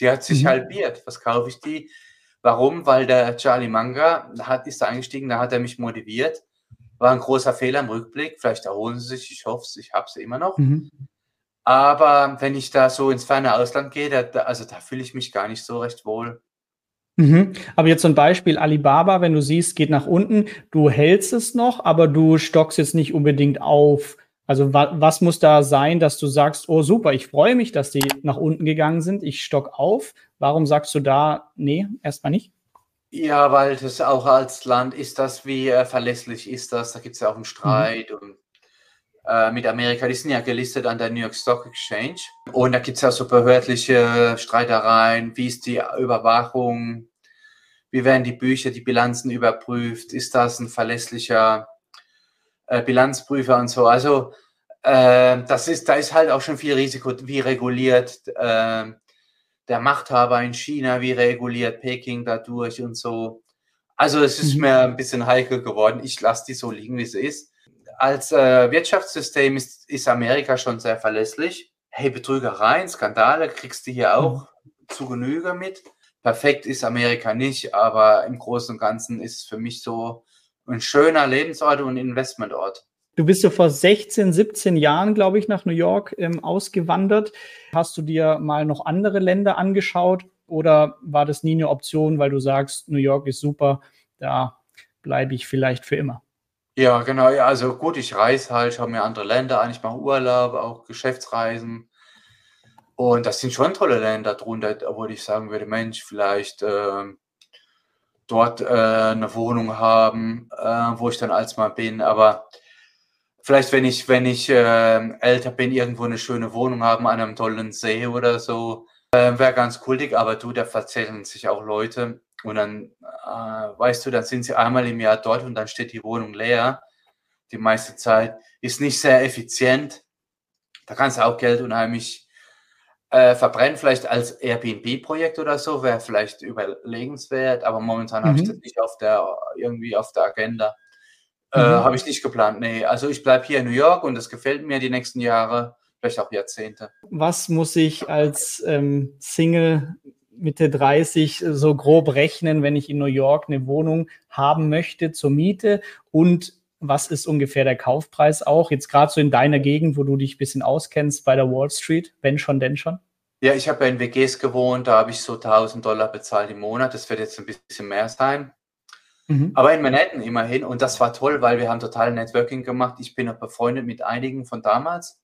die hat sich mhm. halbiert. Was kaufe ich die? Warum? Weil der Charlie Manga hat, ist da eingestiegen, da hat er mich motiviert. War ein großer Fehler im Rückblick. Vielleicht erholen sie sich. Ich hoffe es, ich habe sie immer noch. Mhm. Aber wenn ich da so ins ferne Ausland gehe, da, also da fühle ich mich gar nicht so recht wohl. Mhm. Aber jetzt ein Beispiel Alibaba, wenn du siehst, geht nach unten, du hältst es noch, aber du stockst jetzt nicht unbedingt auf. Also wa was muss da sein, dass du sagst, oh super, ich freue mich, dass die nach unten gegangen sind, ich stock auf. Warum sagst du da, nee, erstmal nicht? Ja, weil das auch als Land ist das, wie äh, verlässlich ist das? Da gibt es ja auch einen Streit mhm. und äh, mit Amerika, die sind ja gelistet an der New York Stock Exchange. Und da gibt es ja so behördliche Streitereien. Wie ist die Überwachung? Wie werden die Bücher, die Bilanzen überprüft? Ist das ein verlässlicher äh, Bilanzprüfer und so? Also äh, das ist, da ist halt auch schon viel Risiko, wie reguliert äh, der Machthaber in China, wie reguliert Peking dadurch und so. Also es ist mhm. mir ein bisschen heikel geworden. Ich lasse die so liegen, wie sie ist als äh, Wirtschaftssystem ist, ist Amerika schon sehr verlässlich. Hey, Betrügereien, Skandale kriegst du hier auch mhm. zu Genüge mit. Perfekt ist Amerika nicht, aber im Großen und Ganzen ist es für mich so ein schöner Lebensort und Investmentort. Du bist ja vor 16, 17 Jahren, glaube ich, nach New York ähm, ausgewandert. Hast du dir mal noch andere Länder angeschaut oder war das nie eine Option, weil du sagst, New York ist super, da bleibe ich vielleicht für immer? Ja, genau. Ja, also gut, ich reise halt, schaue mir andere Länder an, ich mache Urlaub, auch Geschäftsreisen. Und das sind schon tolle Länder drunter, wo ich sagen würde, Mensch, vielleicht äh, dort äh, eine Wohnung haben, äh, wo ich dann als mal bin. Aber vielleicht, wenn ich, wenn ich äh, älter bin, irgendwo eine schöne Wohnung haben an einem tollen See oder so, äh, wäre ganz kultig. Aber du, da verzählen sich auch Leute, und dann, äh, weißt du, dann sind sie einmal im Jahr dort und dann steht die Wohnung leer. Die meiste Zeit ist nicht sehr effizient. Da kannst du auch Geld unheimlich äh, verbrennen. Vielleicht als Airbnb-Projekt oder so wäre vielleicht überlegenswert, aber momentan mhm. habe ich das nicht auf der, irgendwie auf der Agenda. Äh, mhm. Habe ich nicht geplant. Nee, also ich bleibe hier in New York und das gefällt mir die nächsten Jahre, vielleicht auch Jahrzehnte. Was muss ich als ähm, Single Mitte 30 so grob rechnen, wenn ich in New York eine Wohnung haben möchte zur Miete und was ist ungefähr der Kaufpreis auch? Jetzt gerade so in deiner Gegend, wo du dich ein bisschen auskennst bei der Wall Street, wenn schon, denn schon? Ja, ich habe ja in WGs gewohnt, da habe ich so 1000 Dollar bezahlt im Monat. Das wird jetzt ein bisschen mehr sein. Mhm. Aber in Manhattan immerhin. Und das war toll, weil wir haben total Networking gemacht. Ich bin noch befreundet mit einigen von damals.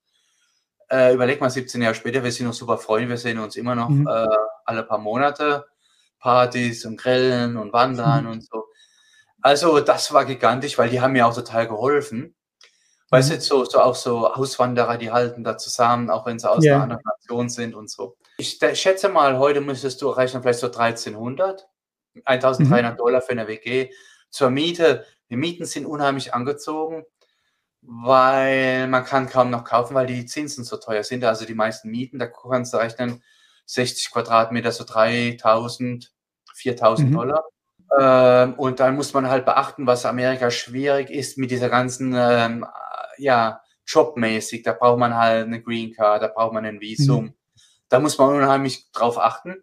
Äh, überleg mal, 17 Jahre später, wir sind noch super Freunde, wir sehen uns immer noch mhm. äh, alle paar Monate. Partys und Grillen und Wandern mhm. und so. Also das war gigantisch, weil die haben mir auch total geholfen. Weißt du, mhm. so, so auch so Auswanderer, die halten da zusammen, auch wenn sie aus yeah. einer anderen Nation sind und so. Ich schätze mal, heute müsstest du rechnen vielleicht so 1300, 1300 mhm. Dollar für eine WG. Zur Miete, die Mieten sind unheimlich angezogen weil man kann kaum noch kaufen, weil die Zinsen so teuer sind. Also die meisten Mieten, da kannst du rechnen, 60 Quadratmeter, so 3000, 4000 mhm. Dollar. Ähm, und dann muss man halt beachten, was Amerika schwierig ist mit dieser ganzen, ähm, ja, jobmäßig. Da braucht man halt eine Green Card, da braucht man ein Visum. Mhm. Da muss man unheimlich drauf achten,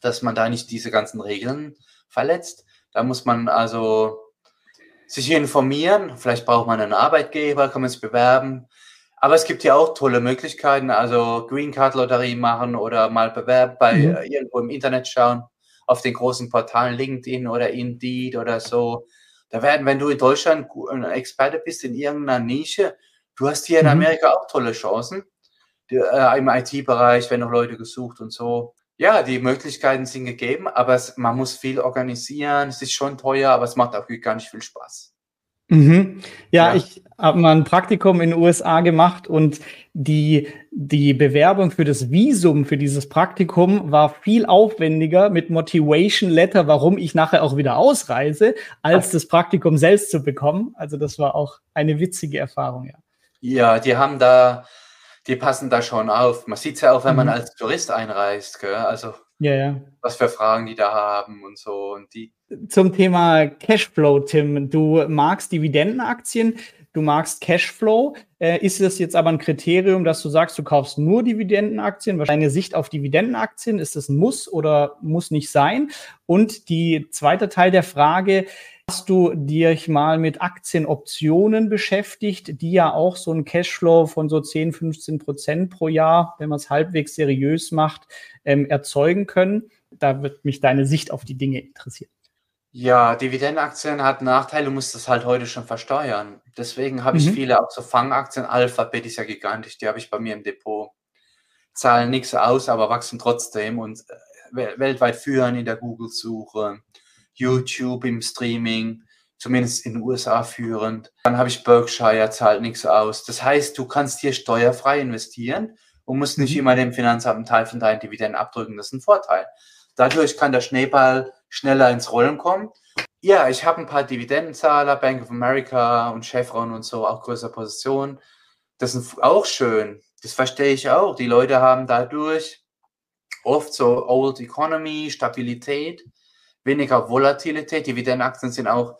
dass man da nicht diese ganzen Regeln verletzt. Da muss man also sich informieren. Vielleicht braucht man einen Arbeitgeber, kann man sich bewerben. Aber es gibt ja auch tolle Möglichkeiten, also Green Card Lotterie machen oder mal bewerben, bei mhm. Irgendwo im Internet schauen, auf den großen Portalen LinkedIn oder Indeed oder so. Da werden, wenn du in Deutschland ein Experte bist in irgendeiner Nische, du hast hier in mhm. Amerika auch tolle Chancen. Die, äh, Im IT-Bereich werden noch Leute gesucht und so. Ja, die Möglichkeiten sind gegeben, aber es, man muss viel organisieren. Es ist schon teuer, aber es macht auch gar nicht viel Spaß. Mhm. Ja, ja, ich habe mal ein Praktikum in den USA gemacht und die, die Bewerbung für das Visum für dieses Praktikum war viel aufwendiger mit Motivation Letter, warum ich nachher auch wieder ausreise, als das Praktikum selbst zu bekommen. Also das war auch eine witzige Erfahrung, ja. Ja, die haben da, die passen da schon auf. Man sieht es ja auch, wenn mhm. man als Tourist einreist, gell? Also ja, ja. was für Fragen die da haben und so. Und die Zum Thema Cashflow, Tim. Du magst Dividendenaktien, du magst Cashflow. Äh, ist das jetzt aber ein Kriterium, dass du sagst, du kaufst nur Dividendenaktien? Deine Sicht auf Dividendenaktien, ist das ein Muss oder muss nicht sein? Und die zweite Teil der Frage, Hast du dich mal mit Aktienoptionen beschäftigt, die ja auch so einen Cashflow von so 10, 15 Prozent pro Jahr, wenn man es halbwegs seriös macht, ähm, erzeugen können? Da wird mich deine Sicht auf die Dinge interessieren. Ja, Dividendenaktien hat Nachteile, du musst das halt heute schon versteuern. Deswegen habe ich mhm. viele auch so Fangaktien. Alphabet ist ja gigantisch, die habe ich bei mir im Depot. Zahlen nichts aus, aber wachsen trotzdem und äh, weltweit führen in der Google-Suche. YouTube im Streaming, zumindest in den USA führend. Dann habe ich Berkshire, zahlt nichts aus. Das heißt, du kannst hier steuerfrei investieren und musst nicht mhm. immer dem Finanzamt einen Teil von deinen Dividenden abdrücken. Das ist ein Vorteil. Dadurch kann der Schneeball schneller ins Rollen kommen. Ja, ich habe ein paar Dividendenzahler, Bank of America und Chevron und so, auch größere Positionen. Das ist auch schön. Das verstehe ich auch. Die Leute haben dadurch oft so Old Economy, Stabilität weniger Volatilität. Dividendenaktien sind auch,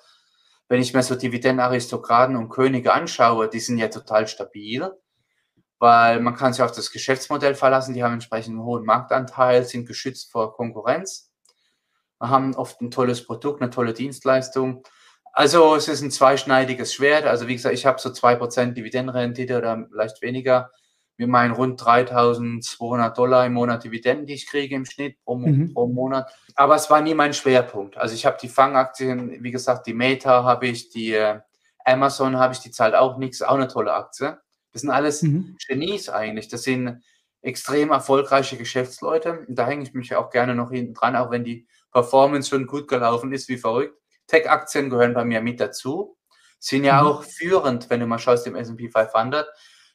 wenn ich mir so Dividendenaristokraten und Könige anschaue, die sind ja total stabil, weil man kann sich auf das Geschäftsmodell verlassen, die haben entsprechend einen hohen Marktanteil, sind geschützt vor Konkurrenz, haben oft ein tolles Produkt, eine tolle Dienstleistung. Also es ist ein zweischneidiges Schwert. Also wie gesagt, ich habe so 2% Dividendenrendite oder leicht weniger mit meinen rund 3200 Dollar im Monat Dividenden, die ich kriege im Schnitt pro, mhm. pro Monat. Aber es war nie mein Schwerpunkt. Also ich habe die Fangaktien, wie gesagt, die Meta habe ich, die äh, Amazon habe ich, die zahlt auch nichts, auch eine tolle Aktie. Das sind alles mhm. Genies eigentlich. Das sind extrem erfolgreiche Geschäftsleute. Und da hänge ich mich auch gerne noch hinten dran, auch wenn die Performance schon gut gelaufen ist, wie verrückt. Tech-Aktien gehören bei mir mit dazu. Sind ja mhm. auch führend, wenn du mal schaust im S&P 500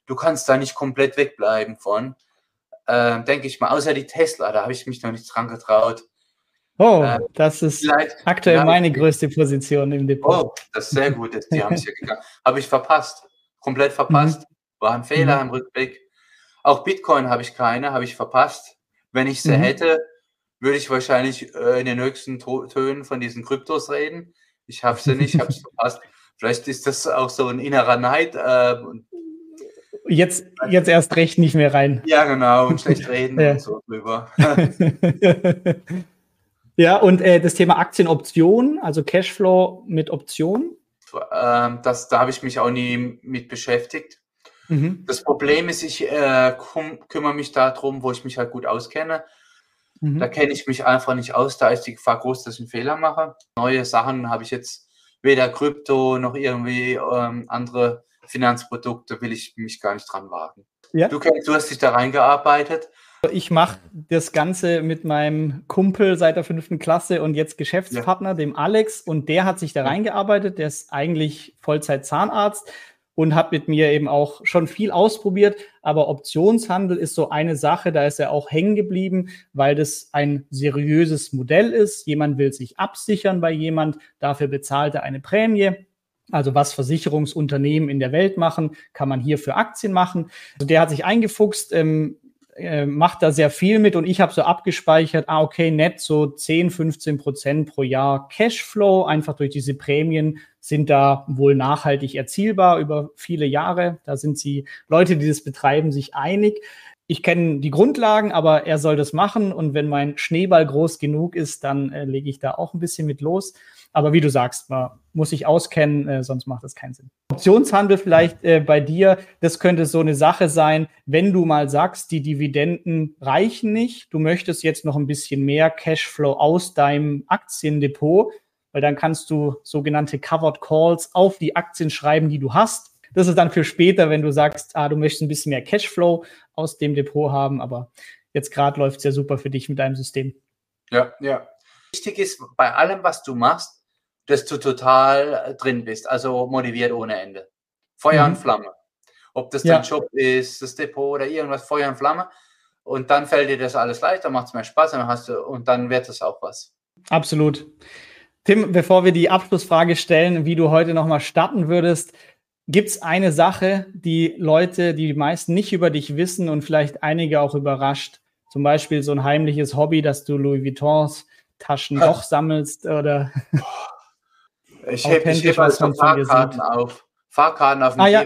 du kannst da nicht komplett wegbleiben von. Äh, Denke ich mal, außer die Tesla, da habe ich mich noch nicht dran getraut. Oh, äh, das ist aktuell meine größte Position im Depot. Oh, das ist sehr gut. Die haben es ja gegangen. Habe ich verpasst. Komplett verpasst. Mhm. War ein Fehler mhm. im Rückblick. Auch Bitcoin habe ich keine, habe ich verpasst. Wenn ich sie mhm. hätte, würde ich wahrscheinlich äh, in den höchsten Tönen von diesen Kryptos reden. Ich habe sie nicht, habe es [laughs] verpasst. Vielleicht ist das auch so ein innerer Neid. Äh, Jetzt, jetzt erst recht nicht mehr rein. Ja, genau, und schlecht [laughs] reden ja. und so drüber. [laughs] ja, und äh, das Thema Aktienoptionen, also Cashflow mit Optionen? Ähm, das, da habe ich mich auch nie mit beschäftigt. Mhm. Das Problem ist, ich äh, kümmere mich darum, wo ich mich halt gut auskenne. Mhm. Da kenne ich mich einfach nicht aus, da ist die Gefahr groß, dass ich einen Fehler mache. Neue Sachen habe ich jetzt weder Krypto noch irgendwie ähm, andere Finanzprodukte will ich mich gar nicht dran wagen. Ja. Du, du hast dich da reingearbeitet. Ich mache das Ganze mit meinem Kumpel seit der fünften Klasse und jetzt Geschäftspartner, ja. dem Alex. Und der hat sich da reingearbeitet. Der ist eigentlich Vollzeit-Zahnarzt und hat mit mir eben auch schon viel ausprobiert. Aber Optionshandel ist so eine Sache, da ist er auch hängen geblieben, weil das ein seriöses Modell ist. Jemand will sich absichern bei jemand, dafür bezahlt er eine Prämie. Also was Versicherungsunternehmen in der Welt machen, kann man hier für Aktien machen. Also der hat sich eingefuchst, ähm, äh, macht da sehr viel mit und ich habe so abgespeichert, ah okay, nett so 10, 15 Prozent pro Jahr Cashflow, einfach durch diese Prämien sind da wohl nachhaltig erzielbar über viele Jahre. Da sind sie Leute, die das betreiben, sich einig. Ich kenne die Grundlagen, aber er soll das machen und wenn mein Schneeball groß genug ist, dann äh, lege ich da auch ein bisschen mit los. Aber wie du sagst, man muss sich auskennen, äh, sonst macht das keinen Sinn. Optionshandel vielleicht äh, bei dir, das könnte so eine Sache sein, wenn du mal sagst, die Dividenden reichen nicht, du möchtest jetzt noch ein bisschen mehr Cashflow aus deinem Aktiendepot, weil dann kannst du sogenannte Covered Calls auf die Aktien schreiben, die du hast. Das ist dann für später, wenn du sagst, ah, du möchtest ein bisschen mehr Cashflow aus dem Depot haben, aber jetzt gerade läuft es ja super für dich mit deinem System. Ja, ja. Wichtig ist bei allem, was du machst, dass du total drin bist, also motiviert ohne Ende. Feuer mhm. und Flamme. Ob das ja. dein Job ist, das Depot oder irgendwas, Feuer und Flamme. Und dann fällt dir das alles leichter, macht es mehr Spaß und, hast du, und dann wird es auch was. Absolut. Tim, bevor wir die Abschlussfrage stellen, wie du heute nochmal starten würdest, gibt es eine Sache, die Leute, die meisten nicht über dich wissen und vielleicht einige auch überrascht? Zum Beispiel so ein heimliches Hobby, dass du Louis Vuittons Taschen [laughs] doch sammelst oder ich hebe heb also Fahrkarten auf. Fahrkarten auf dem ah, ja.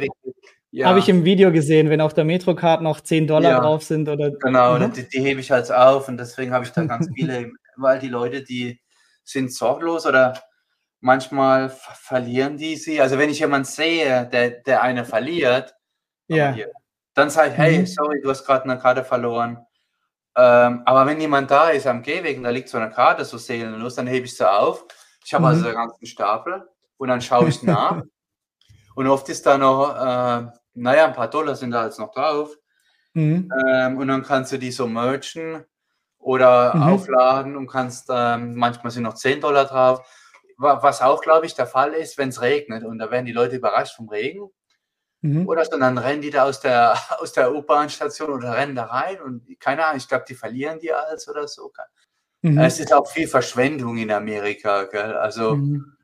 Ja. Habe ich im Video gesehen, wenn auf der Metrocard noch 10 Dollar ja, drauf sind oder. Genau, mhm. die, die, hebe ich halt auf und deswegen habe ich da ganz viele, [laughs] weil die Leute, die sind sorglos oder manchmal verlieren die sie. Also wenn ich jemanden sehe, der, der eine verliert, ja. dann sage ich, hey, mhm. sorry, du hast gerade eine Karte verloren. Ähm, aber wenn jemand da ist am Gehweg und da liegt so eine Karte so seelenlos, dann hebe ich sie auf. Ich habe also mhm. also einen ganzen Stapel und dann schaue ich nach. [laughs] und oft ist da noch, äh, naja, ein paar Dollar sind da jetzt noch drauf. Mhm. Ähm, und dann kannst du die so merchen oder mhm. aufladen und kannst, ähm, manchmal sind noch 10 Dollar drauf. Was auch, glaube ich, der Fall ist, wenn es regnet und da werden die Leute überrascht vom Regen. Mhm. Oder so, dann rennen die da aus der, [laughs] aus der U-Bahn-Station oder rennen da rein und keine Ahnung, ich glaube, die verlieren die alles oder so. Mhm. Es ist auch viel Verschwendung in Amerika. Gell? Also mhm.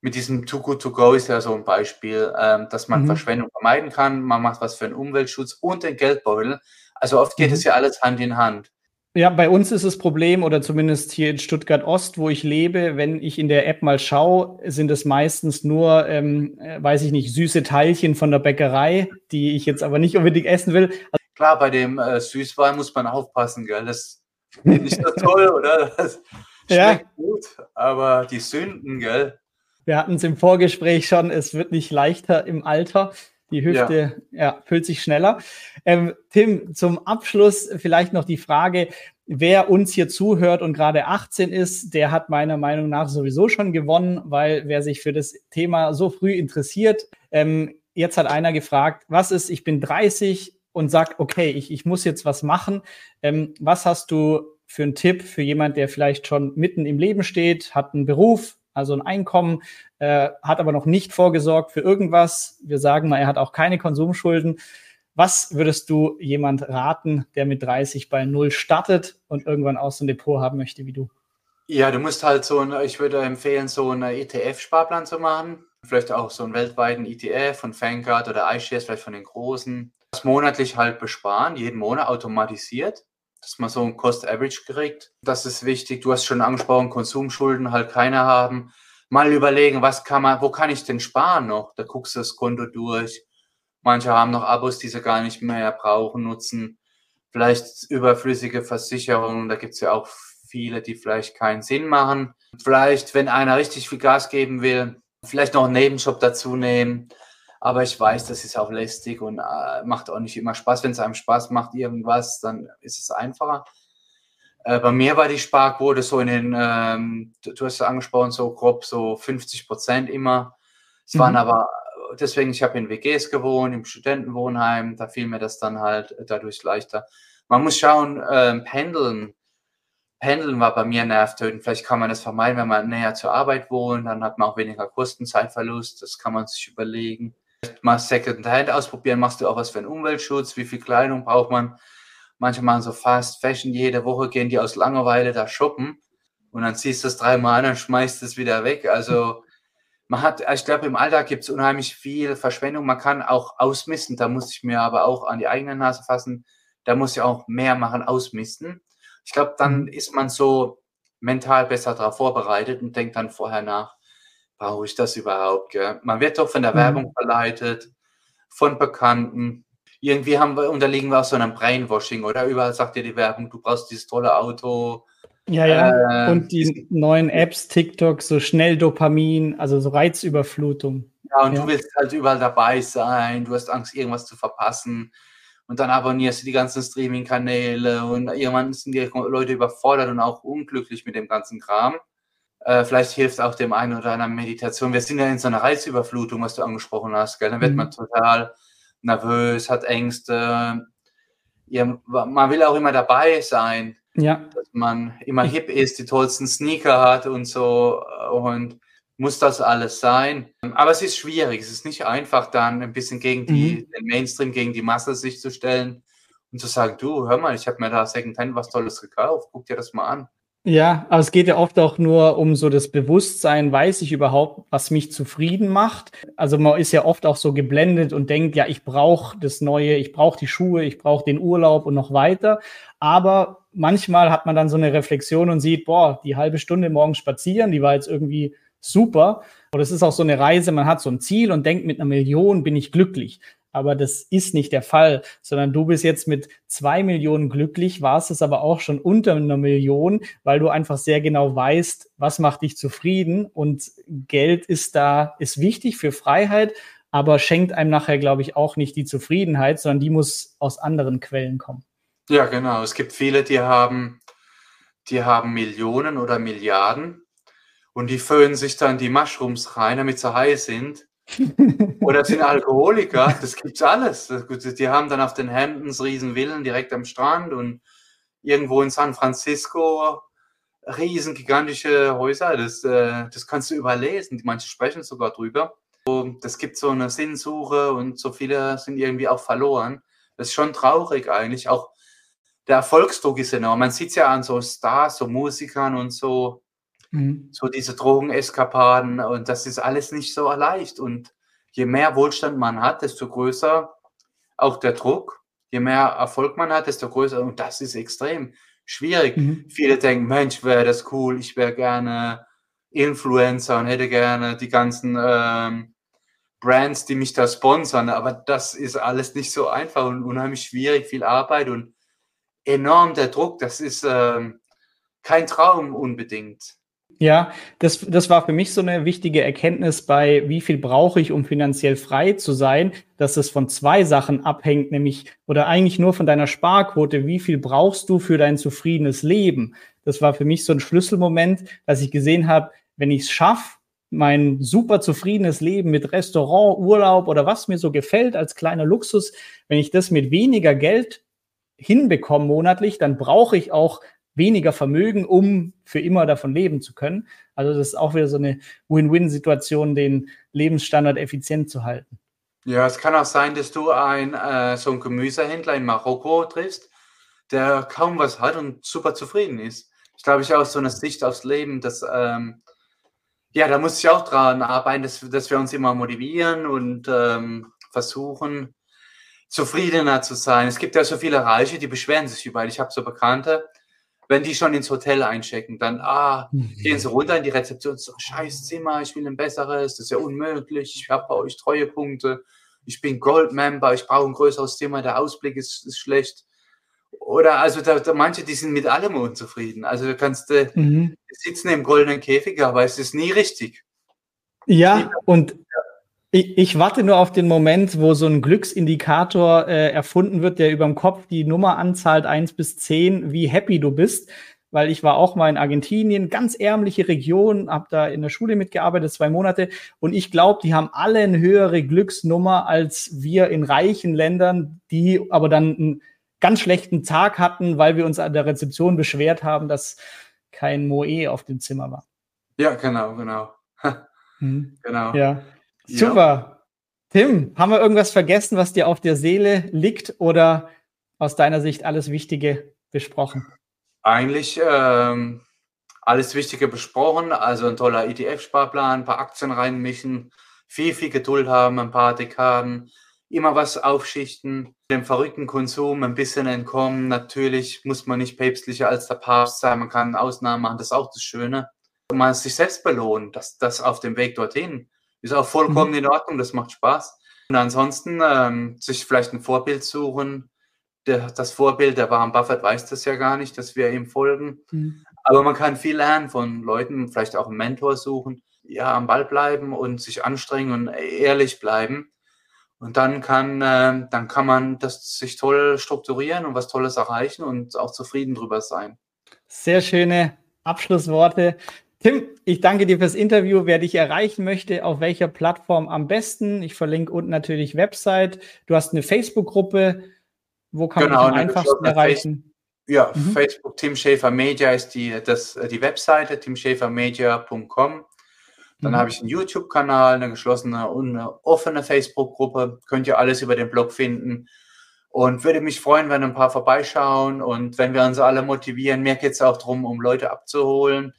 mit diesem Too Good To Go ist ja so ein Beispiel, ähm, dass man mhm. Verschwendung vermeiden kann. Man macht was für den Umweltschutz und den Geldbeutel. Also oft geht mhm. es ja alles Hand in Hand. Ja, bei uns ist das Problem, oder zumindest hier in Stuttgart Ost, wo ich lebe, wenn ich in der App mal schaue, sind es meistens nur, ähm, äh, weiß ich nicht, süße Teilchen von der Bäckerei, die ich jetzt aber nicht unbedingt essen will. Klar, bei dem äh, Süßwein muss man aufpassen, gell? Das nicht so toll, oder? Das schmeckt ja. gut, aber die Sünden, gell? Wir hatten es im Vorgespräch schon, es wird nicht leichter im Alter. Die Hüfte ja. ja füllt sich schneller. Ähm, Tim, zum Abschluss vielleicht noch die Frage, wer uns hier zuhört und gerade 18 ist, der hat meiner Meinung nach sowieso schon gewonnen, weil wer sich für das Thema so früh interessiert, ähm, jetzt hat einer gefragt, was ist, ich bin 30 und sagt, okay, ich, ich muss jetzt was machen. Ähm, was hast du für einen Tipp für jemand, der vielleicht schon mitten im Leben steht, hat einen Beruf, also ein Einkommen, äh, hat aber noch nicht vorgesorgt für irgendwas. Wir sagen mal, er hat auch keine Konsumschulden. Was würdest du jemand raten, der mit 30 bei Null startet und irgendwann auch so ein Depot haben möchte wie du? Ja, du musst halt so, ein, ich würde empfehlen, so einen ETF-Sparplan zu machen. Vielleicht auch so einen weltweiten ETF von Vanguard oder iShares, vielleicht von den großen. Das monatlich halt besparen, jeden Monat automatisiert dass man so ein Cost Average kriegt. Das ist wichtig. Du hast schon angesprochen, Konsumschulden halt keine haben. Mal überlegen, was kann man, wo kann ich denn sparen noch? Da guckst du das Konto durch. Manche haben noch Abos, die sie gar nicht mehr brauchen, nutzen. Vielleicht überflüssige Versicherungen. Da gibt es ja auch viele, die vielleicht keinen Sinn machen. Vielleicht, wenn einer richtig viel Gas geben will, vielleicht noch einen Nebenjob dazu nehmen. Aber ich weiß, das ist auch lästig und äh, macht auch nicht immer Spaß. Wenn es einem Spaß macht, irgendwas, dann ist es einfacher. Äh, bei mir war die Sparquote so in den, ähm, du, du, hast es angesprochen, so grob so 50 Prozent immer. Es mhm. waren aber, deswegen, ich habe in WGs gewohnt, im Studentenwohnheim, da fiel mir das dann halt dadurch leichter. Man muss schauen, ähm, pendeln. Pendeln war bei mir nervtötend. Vielleicht kann man das vermeiden, wenn man näher zur Arbeit wohnt, dann hat man auch weniger Kostenzeitverlust. Das kann man sich überlegen mal Secondhand ausprobieren, machst du auch was für einen Umweltschutz, wie viel Kleidung braucht man. Manche machen so Fast Fashion, jede Woche gehen die aus Langeweile da shoppen und dann ziehst du es dreimal an und schmeißt es wieder weg. Also man hat, ich glaube, im Alltag gibt es unheimlich viel Verschwendung. Man kann auch ausmisten, da muss ich mir aber auch an die eigene Nase fassen. Da muss ich auch mehr machen, ausmisten. Ich glaube, dann mhm. ist man so mental besser darauf vorbereitet und denkt dann vorher nach brauche ich das überhaupt? Gell? Man wird doch von der mhm. Werbung verleitet, von Bekannten. Irgendwie haben wir, unterliegen wir auch so einem Brainwashing, oder? Überall sagt dir die Werbung, du brauchst dieses tolle Auto. Ja, ja. Äh, und die neuen Apps, TikTok, so schnell Dopamin, also so Reizüberflutung. Ja, und ja. du willst halt überall dabei sein, du hast Angst, irgendwas zu verpassen. Und dann abonnierst du die ganzen Streaming-Kanäle und irgendwann sind die Leute überfordert und auch unglücklich mit dem ganzen Kram. Äh, vielleicht hilft auch dem einen oder anderen Meditation. Wir sind ja in so einer Reizüberflutung, was du angesprochen hast. Gell? Dann wird mhm. man total nervös, hat Ängste. Ja, man will auch immer dabei sein. Ja. Dass man immer hip ist, die tollsten Sneaker hat und so. Und Muss das alles sein? Aber es ist schwierig. Es ist nicht einfach, dann ein bisschen gegen die, mhm. den Mainstream, gegen die Masse sich zu stellen und zu sagen, du, hör mal, ich habe mir da Secondhand was Tolles gekauft, guck dir das mal an. Ja, aber es geht ja oft auch nur um so das Bewusstsein, weiß ich überhaupt, was mich zufrieden macht. Also man ist ja oft auch so geblendet und denkt, ja, ich brauche das Neue, ich brauche die Schuhe, ich brauche den Urlaub und noch weiter. Aber manchmal hat man dann so eine Reflexion und sieht, boah, die halbe Stunde morgens spazieren, die war jetzt irgendwie super. Oder es ist auch so eine Reise, man hat so ein Ziel und denkt, mit einer Million bin ich glücklich aber das ist nicht der Fall, sondern du bist jetzt mit zwei Millionen glücklich, warst es aber auch schon unter einer Million, weil du einfach sehr genau weißt, was macht dich zufrieden und Geld ist da, ist wichtig für Freiheit, aber schenkt einem nachher, glaube ich, auch nicht die Zufriedenheit, sondern die muss aus anderen Quellen kommen. Ja, genau. Es gibt viele, die haben, die haben Millionen oder Milliarden und die föhnen sich dann die Mushrooms rein, damit sie heiß sind oder sind Alkoholiker, das gibt's alles. Die haben dann auf den Hamptons riesen Villen direkt am Strand und irgendwo in San Francisco riesen gigantische Häuser. Das, äh, das kannst du überlesen. Manche sprechen sogar drüber. Das gibt so eine Sinnsuche und so viele sind irgendwie auch verloren. Das ist schon traurig eigentlich. Auch der Erfolgsdruck ist enorm. Man sieht es ja an so Stars, so Musikern und so, Mhm. So diese Drogeneskapaden und das ist alles nicht so leicht. Und je mehr Wohlstand man hat, desto größer auch der Druck. Je mehr Erfolg man hat, desto größer. Und das ist extrem schwierig. Mhm. Viele denken, Mensch, wäre das cool, ich wäre gerne Influencer und hätte gerne die ganzen ähm, Brands, die mich da sponsern. Aber das ist alles nicht so einfach und unheimlich schwierig, viel Arbeit und enorm der Druck. Das ist ähm, kein Traum unbedingt. Ja, das, das war für mich so eine wichtige Erkenntnis bei, wie viel brauche ich, um finanziell frei zu sein, dass es von zwei Sachen abhängt, nämlich oder eigentlich nur von deiner Sparquote. Wie viel brauchst du für dein zufriedenes Leben? Das war für mich so ein Schlüsselmoment, dass ich gesehen habe, wenn ich es schaffe, mein super zufriedenes Leben mit Restaurant, Urlaub oder was mir so gefällt als kleiner Luxus, wenn ich das mit weniger Geld hinbekomme monatlich, dann brauche ich auch weniger Vermögen, um für immer davon leben zu können. Also das ist auch wieder so eine Win-Win-Situation, den Lebensstandard effizient zu halten. Ja, es kann auch sein, dass du ein, äh, so einen Gemüsehändler in Marokko triffst, der kaum was hat und super zufrieden ist. Ich glaube, ich auch so eine Sicht aufs Leben, dass, ähm, ja, da muss ich auch dran arbeiten, dass, dass wir uns immer motivieren und ähm, versuchen, zufriedener zu sein. Es gibt ja so viele Reiche, die beschweren sich überall. Ich habe so Bekannte, wenn die schon ins Hotel einchecken, dann, ah, mhm. gehen sie runter in die Rezeption, so, scheiß Zimmer, ich will ein besseres, das ist ja unmöglich, ich habe bei euch Treuepunkte, ich bin Gold-Member, ich brauche ein größeres Zimmer, der Ausblick ist, ist schlecht. Oder also da, da, manche, die sind mit allem unzufrieden. Also du kannst äh, mhm. sitzen im goldenen Käfig, aber es ist nie richtig. Ja, und ich, ich, warte nur auf den Moment, wo so ein Glücksindikator äh, erfunden wird, der über dem Kopf die Nummer anzahlt, eins bis zehn, wie happy du bist. Weil ich war auch mal in Argentinien, ganz ärmliche Region, habe da in der Schule mitgearbeitet, zwei Monate. Und ich glaube, die haben alle eine höhere Glücksnummer als wir in reichen Ländern, die aber dann einen ganz schlechten Tag hatten, weil wir uns an der Rezeption beschwert haben, dass kein Moe auf dem Zimmer war. Ja, genau, genau. [laughs] hm. Genau. Ja. Super. Ja. Tim, haben wir irgendwas vergessen, was dir auf der Seele liegt oder aus deiner Sicht alles Wichtige besprochen? Eigentlich ähm, alles Wichtige besprochen. Also ein toller ETF-Sparplan, ein paar Aktien reinmischen, viel, viel Geduld haben, ein paar Dekaden, immer was aufschichten, dem verrückten Konsum ein bisschen entkommen. Natürlich muss man nicht päpstlicher als der Papst sein, man kann Ausnahmen machen, das ist auch das Schöne. Und man sich selbst belohnt, dass das auf dem Weg dorthin ist auch vollkommen mhm. in Ordnung, das macht Spaß. Und ansonsten ähm, sich vielleicht ein Vorbild suchen. Der, das Vorbild, der Warren Buffett weiß das ja gar nicht, dass wir ihm folgen. Mhm. Aber man kann viel lernen von Leuten, vielleicht auch einen Mentor suchen, ja, am Ball bleiben und sich anstrengen und ehrlich bleiben. Und dann kann, äh, dann kann man das sich toll strukturieren und was Tolles erreichen und auch zufrieden drüber sein. Sehr schöne Abschlussworte. Tim, ich danke dir fürs Interview. Wer dich erreichen möchte, auf welcher Plattform am besten? Ich verlinke unten natürlich Website. Du hast eine Facebook-Gruppe. Wo kann genau, man dich am einfachsten erreichen? Ja, mhm. Facebook Tim Schäfer Media ist die, das, die Webseite, timschäfermedia.com. Dann mhm. habe ich einen YouTube-Kanal, eine geschlossene und eine offene Facebook-Gruppe. Könnt ihr alles über den Blog finden. Und würde mich freuen, wenn ein paar vorbeischauen und wenn wir uns alle motivieren. Mir geht es auch darum, um Leute abzuholen.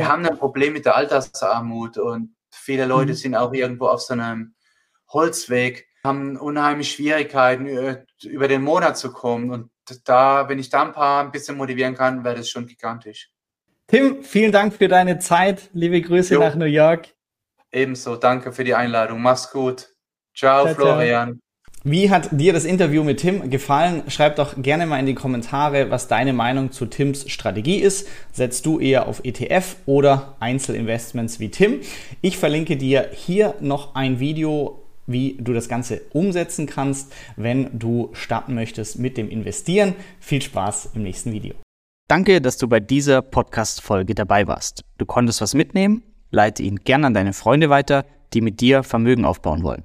Wir haben ein Problem mit der Altersarmut und viele Leute mhm. sind auch irgendwo auf so einem Holzweg, haben unheimlich Schwierigkeiten, über den Monat zu kommen. Und da, wenn ich da ein paar ein bisschen motivieren kann, wäre das schon gigantisch. Tim, vielen Dank für deine Zeit. Liebe Grüße jo. nach New York. Ebenso, danke für die Einladung. Mach's gut. Ciao, ciao Florian. Ciao. Wie hat dir das Interview mit Tim gefallen? Schreib doch gerne mal in die Kommentare, was deine Meinung zu Tims Strategie ist. Setzt du eher auf ETF oder Einzelinvestments wie Tim? Ich verlinke dir hier noch ein Video, wie du das Ganze umsetzen kannst, wenn du starten möchtest mit dem Investieren. Viel Spaß im nächsten Video. Danke, dass du bei dieser Podcast-Folge dabei warst. Du konntest was mitnehmen? Leite ihn gerne an deine Freunde weiter, die mit dir Vermögen aufbauen wollen.